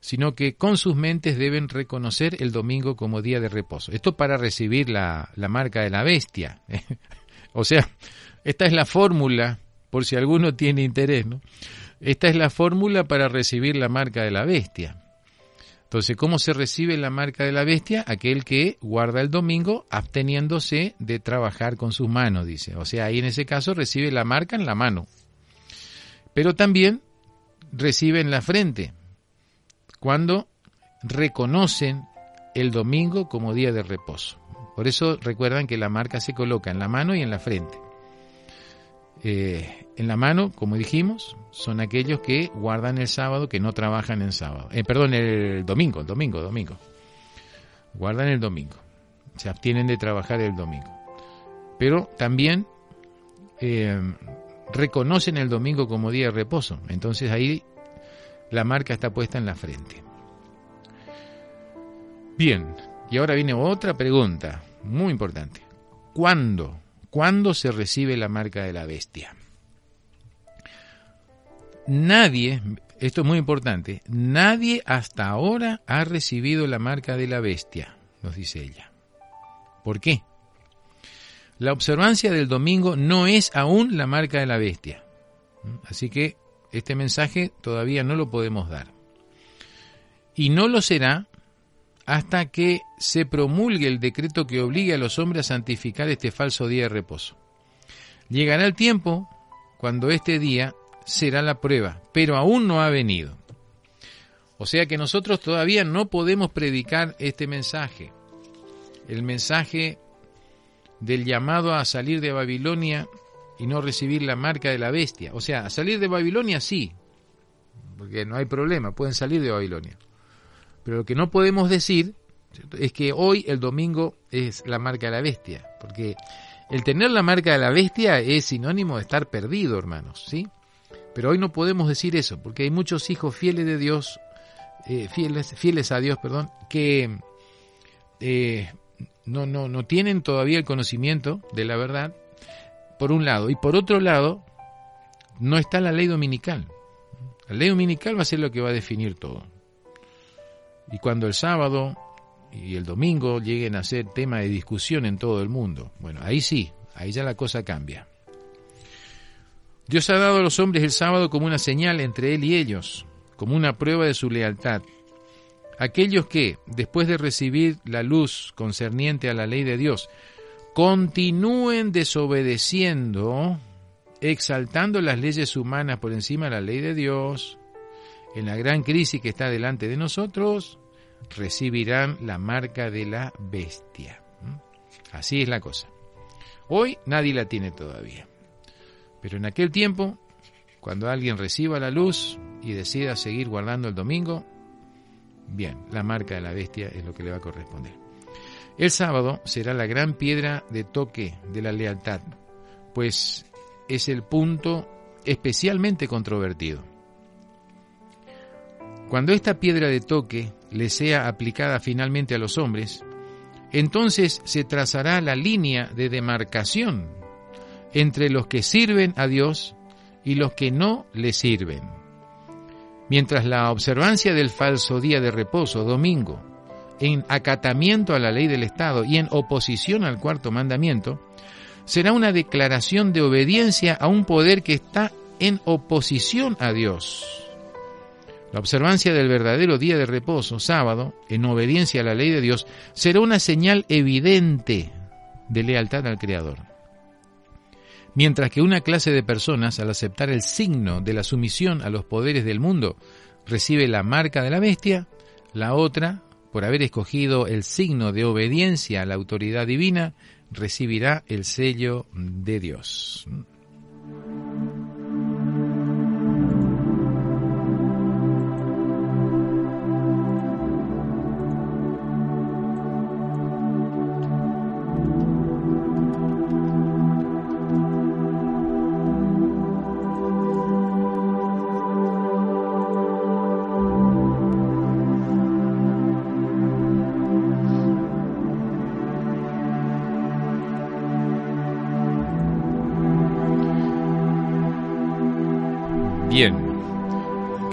[SPEAKER 1] sino que con sus mentes deben reconocer el domingo como día de reposo. Esto para recibir la, la marca de la bestia. o sea, esta es la fórmula por si alguno tiene interés. Esta es la fórmula para recibir la marca de la bestia. Entonces, ¿cómo se recibe la marca de la bestia? Aquel que guarda el domingo absteniéndose de trabajar con sus manos, dice. O sea, ahí en ese caso recibe la marca en la mano. Pero también recibe en la frente, cuando reconocen el domingo como día de reposo. Por eso recuerdan que la marca se coloca en la mano y en la frente. Eh, en la mano, como dijimos, son aquellos que guardan el sábado, que no trabajan en sábado. Eh, perdón, el domingo, el domingo, domingo. Guardan el domingo. Se abstienen de trabajar el domingo. Pero también eh, reconocen el domingo como día de reposo. Entonces ahí la marca está puesta en la frente. Bien, y ahora viene otra pregunta muy importante. ¿Cuándo ¿Cuándo se recibe la marca de la bestia? Nadie, esto es muy importante, nadie hasta ahora ha recibido la marca de la bestia, nos dice ella. ¿Por qué? La observancia del domingo no es aún la marca de la bestia. Así que este mensaje todavía no lo podemos dar. Y no lo será hasta que se promulgue el decreto que obligue a los hombres a santificar este falso día de reposo. Llegará el tiempo cuando este día será la prueba, pero aún no ha venido. O sea que nosotros todavía no podemos predicar este mensaje, el mensaje del llamado a salir de Babilonia y no recibir la marca de la bestia. O sea, a salir de Babilonia sí, porque no hay problema, pueden salir de Babilonia. Pero lo que no podemos decir es que hoy el domingo es la marca de la bestia, porque el tener la marca de la bestia es sinónimo de estar perdido, hermanos, ¿sí? Pero hoy no podemos decir eso, porque hay muchos hijos fieles de Dios, eh, fieles, fieles a Dios, perdón, que eh, no, no, no tienen todavía el conocimiento de la verdad, por un lado. Y por otro lado, no está la ley dominical. La ley dominical va a ser lo que va a definir todo. Y cuando el sábado y el domingo lleguen a ser tema de discusión en todo el mundo, bueno, ahí sí, ahí ya la cosa cambia. Dios ha dado a los hombres el sábado como una señal entre Él y ellos, como una prueba de su lealtad. Aquellos que, después de recibir la luz concerniente a la ley de Dios, continúen desobedeciendo, exaltando las leyes humanas por encima de la ley de Dios, en la gran crisis que está delante de nosotros, recibirán la marca de la bestia. Así es la cosa. Hoy nadie la tiene todavía. Pero en aquel tiempo, cuando alguien reciba la luz y decida seguir guardando el domingo, bien, la marca de la bestia es lo que le va a corresponder. El sábado será la gran piedra de toque de la lealtad, pues es el punto especialmente controvertido. Cuando esta piedra de toque le sea aplicada finalmente a los hombres, entonces se trazará la línea de demarcación entre los que sirven a Dios y los que no le sirven. Mientras la observancia del falso día de reposo, domingo, en acatamiento a la ley del Estado y en oposición al cuarto mandamiento, será una declaración de obediencia a un poder que está en oposición a Dios. La observancia del verdadero día de reposo, sábado, en obediencia a la ley de Dios, será una señal evidente de lealtad al Creador. Mientras que una clase de personas, al aceptar el signo de la sumisión a los poderes del mundo, recibe la marca de la bestia, la otra, por haber escogido el signo de obediencia a la autoridad divina, recibirá el sello de Dios.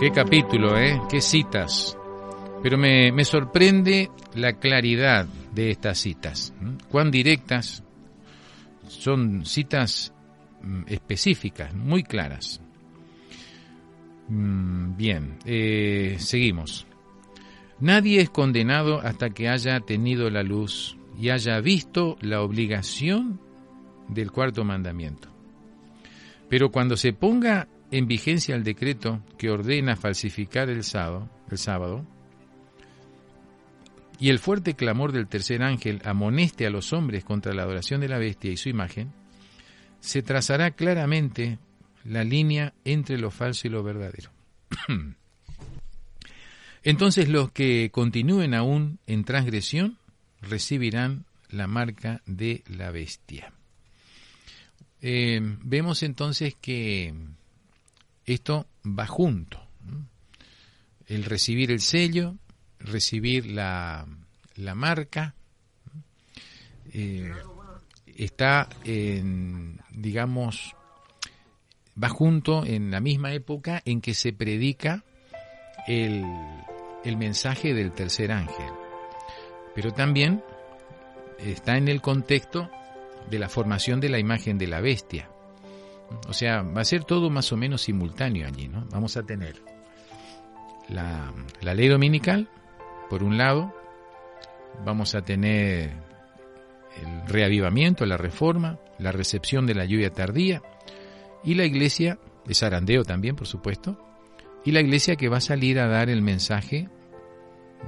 [SPEAKER 1] Qué capítulo, ¿eh? Qué citas. Pero me, me sorprende la claridad de estas citas. Cuán directas. Son citas mm, específicas, muy claras. Mm, bien, eh, seguimos. Nadie es condenado hasta que haya tenido la luz y haya visto la obligación del cuarto mandamiento. Pero cuando se ponga en vigencia el decreto que ordena falsificar el sábado, el sábado, y el fuerte clamor del tercer ángel amoneste a los hombres contra la adoración de la bestia y su imagen, se trazará claramente la línea entre lo falso y lo verdadero. Entonces los que continúen aún en transgresión recibirán la marca de la bestia. Eh, vemos entonces que esto va junto. El recibir el sello, recibir la, la marca, eh, está en, digamos, va junto en la misma época en que se predica el, el mensaje del tercer ángel. Pero también está en el contexto de la formación de la imagen de la bestia. O sea, va a ser todo más o menos simultáneo allí, ¿no? Vamos a tener la, ley dominical, por un lado, vamos a tener el reavivamiento, la reforma, la recepción de la lluvia tardía, y la iglesia, de zarandeo también, por supuesto, y la iglesia que va a salir a dar el mensaje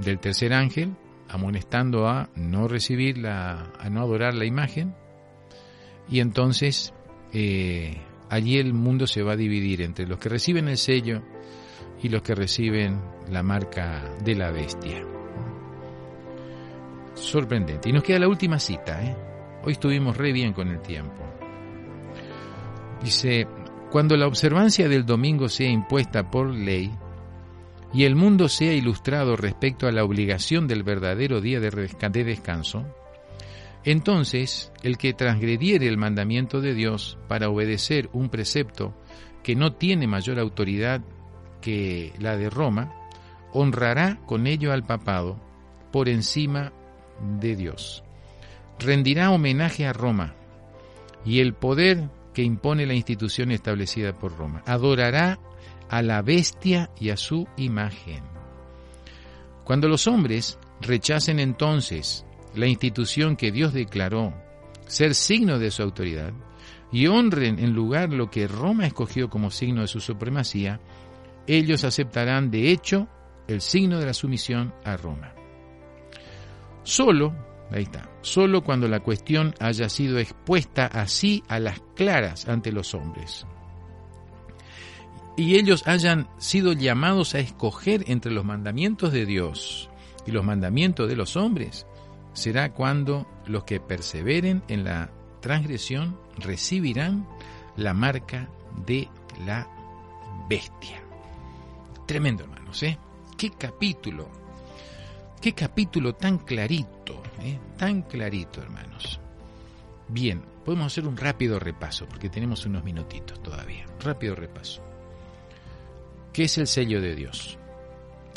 [SPEAKER 1] del tercer ángel, amonestando a no recibir la, a no adorar la imagen, y entonces eh, allí el mundo se va a dividir entre los que reciben el sello y los que reciben la marca de la bestia. Sorprendente. Y nos queda la última cita. ¿eh? Hoy estuvimos re bien con el tiempo. Dice, Cuando la observancia del domingo sea impuesta por ley y el mundo sea ilustrado respecto a la obligación del verdadero día de descanso, entonces el que transgrediere el mandamiento de Dios para obedecer un precepto que no tiene mayor autoridad que la de Roma, honrará con ello al papado por encima de Dios. Rendirá homenaje a Roma y el poder que impone la institución establecida por Roma. Adorará a la bestia y a su imagen. Cuando los hombres rechacen entonces la institución que Dios declaró ser signo de su autoridad y honren en lugar lo que Roma escogió como signo de su supremacía, ellos aceptarán de hecho el signo de la sumisión a Roma. Solo, ahí está, solo cuando la cuestión haya sido expuesta así a las claras ante los hombres y ellos hayan sido llamados a escoger entre los mandamientos de Dios y los mandamientos de los hombres, será cuando los que perseveren en la transgresión recibirán la marca de la bestia. Tremendo, hermanos, ¿eh? Qué capítulo, qué capítulo tan clarito, ¿eh? tan clarito, hermanos. Bien, podemos hacer un rápido repaso, porque tenemos unos minutitos todavía. Rápido repaso. ¿Qué es el sello de Dios?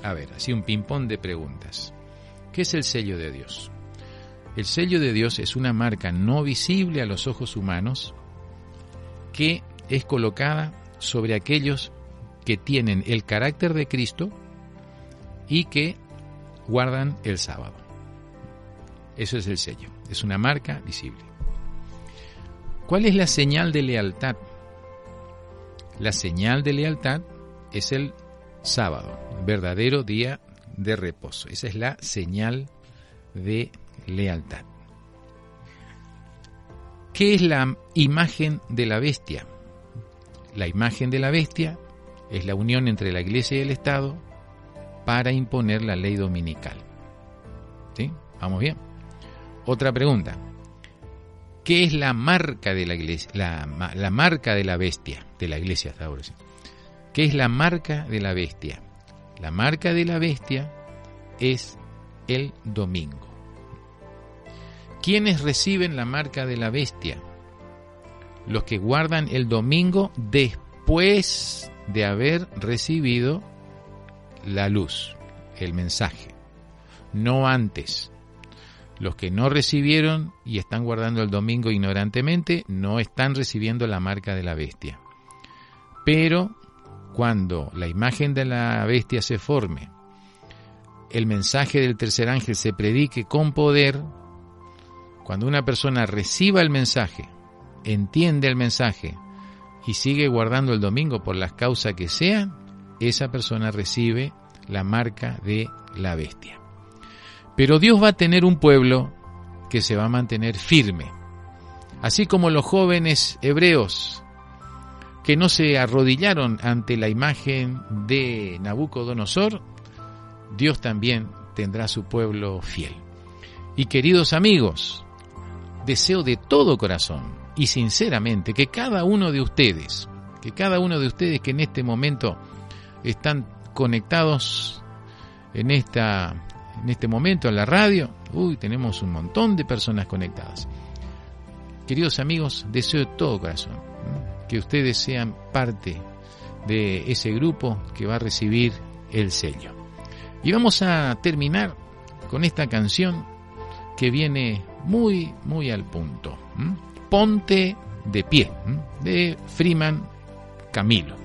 [SPEAKER 1] A ver, así un ping-pong de preguntas. ¿Qué es el sello de Dios? El sello de Dios es una marca no visible a los ojos humanos que es colocada sobre aquellos que tienen el carácter de Cristo y que guardan el sábado. Eso es el sello, es una marca visible. ¿Cuál es la señal de lealtad? La señal de lealtad es el sábado, verdadero día de reposo. Esa es la señal de lealtad. ¿Qué es la imagen de la bestia? La imagen de la bestia es la unión entre la iglesia y el Estado para imponer la ley dominical. ¿Sí? ¿Vamos bien? Otra pregunta. ¿Qué es la marca de la iglesia? La, marca de la bestia, de la iglesia hasta. ¿Qué es la marca de la bestia? La marca de la bestia es el domingo. ¿Quiénes reciben la marca de la bestia? Los que guardan el domingo después de haber recibido la luz, el mensaje, no antes. Los que no recibieron y están guardando el domingo ignorantemente no están recibiendo la marca de la bestia. Pero cuando la imagen de la bestia se forme, el mensaje del tercer ángel se predique con poder, cuando una persona reciba el mensaje, entiende el mensaje y sigue guardando el domingo por las causas que sean, esa persona recibe la marca de la bestia. Pero Dios va a tener un pueblo que se va a mantener firme. Así como los jóvenes hebreos que no se arrodillaron ante la imagen de Nabucodonosor, Dios también tendrá su pueblo fiel. Y queridos amigos, deseo de todo corazón y sinceramente que cada uno de ustedes, que cada uno de ustedes que en este momento están conectados en esta en este momento en la radio, uy, tenemos un montón de personas conectadas. Queridos amigos, deseo de todo corazón que ustedes sean parte de ese grupo que va a recibir el sello. Y vamos a terminar con esta canción que viene muy, muy al punto. Ponte de pie, de Freeman Camilo.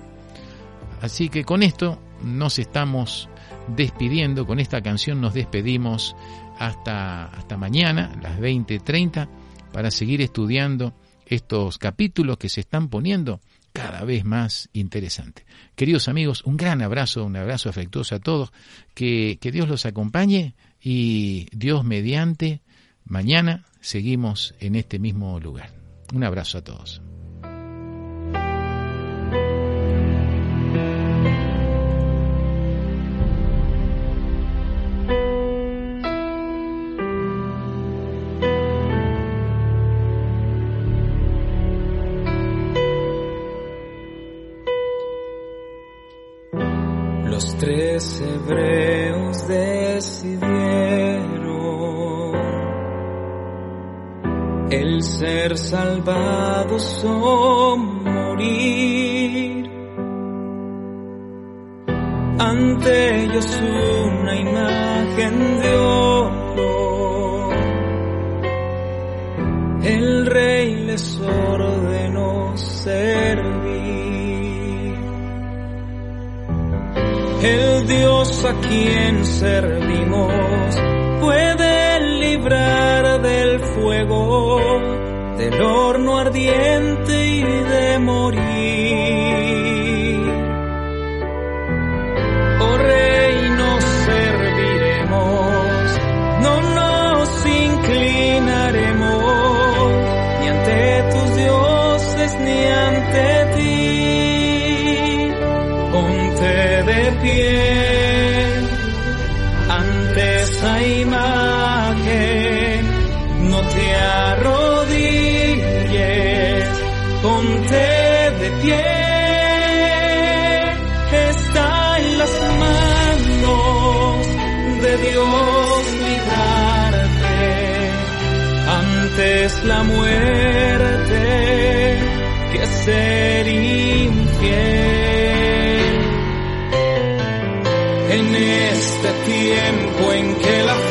[SPEAKER 1] Así que con esto nos estamos despidiendo, con esta canción nos despedimos hasta, hasta mañana, las 20.30, para seguir estudiando estos capítulos que se están poniendo cada vez más interesantes. Queridos amigos, un gran abrazo, un abrazo afectuoso a todos, que, que Dios los acompañe y Dios mediante, Mañana seguimos en este mismo lugar. Un abrazo a todos.
[SPEAKER 2] Los tres. Ser salvados o morir. Ante ellos una imagen de oro. El rey les ordenó servir. El Dios a quien servimos puede librar del fuego, del horno ardiente y de morir. Antes la muerte que ser infiel. En este tiempo en que la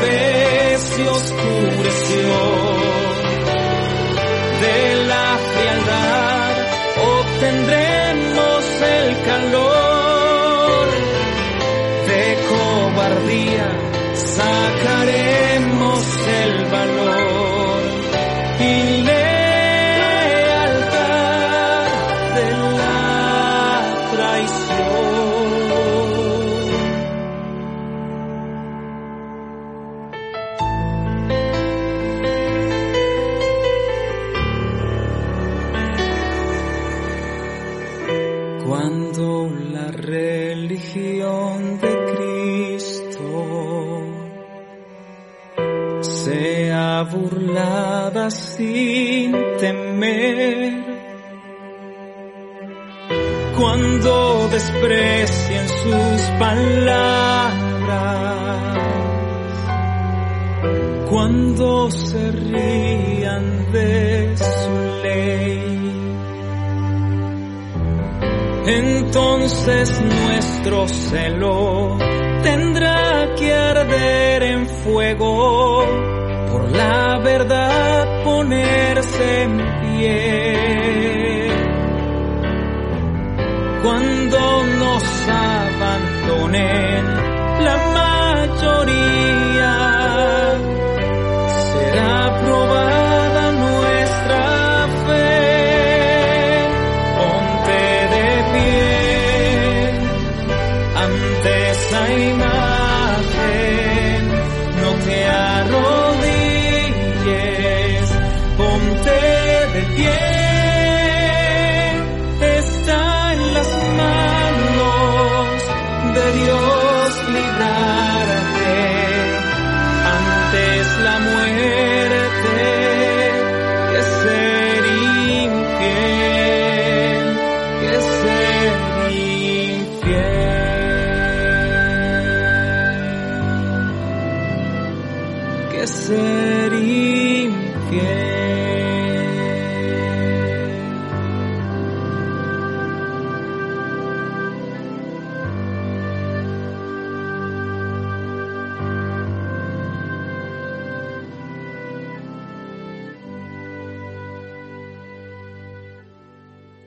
[SPEAKER 2] Entonces nuestro celo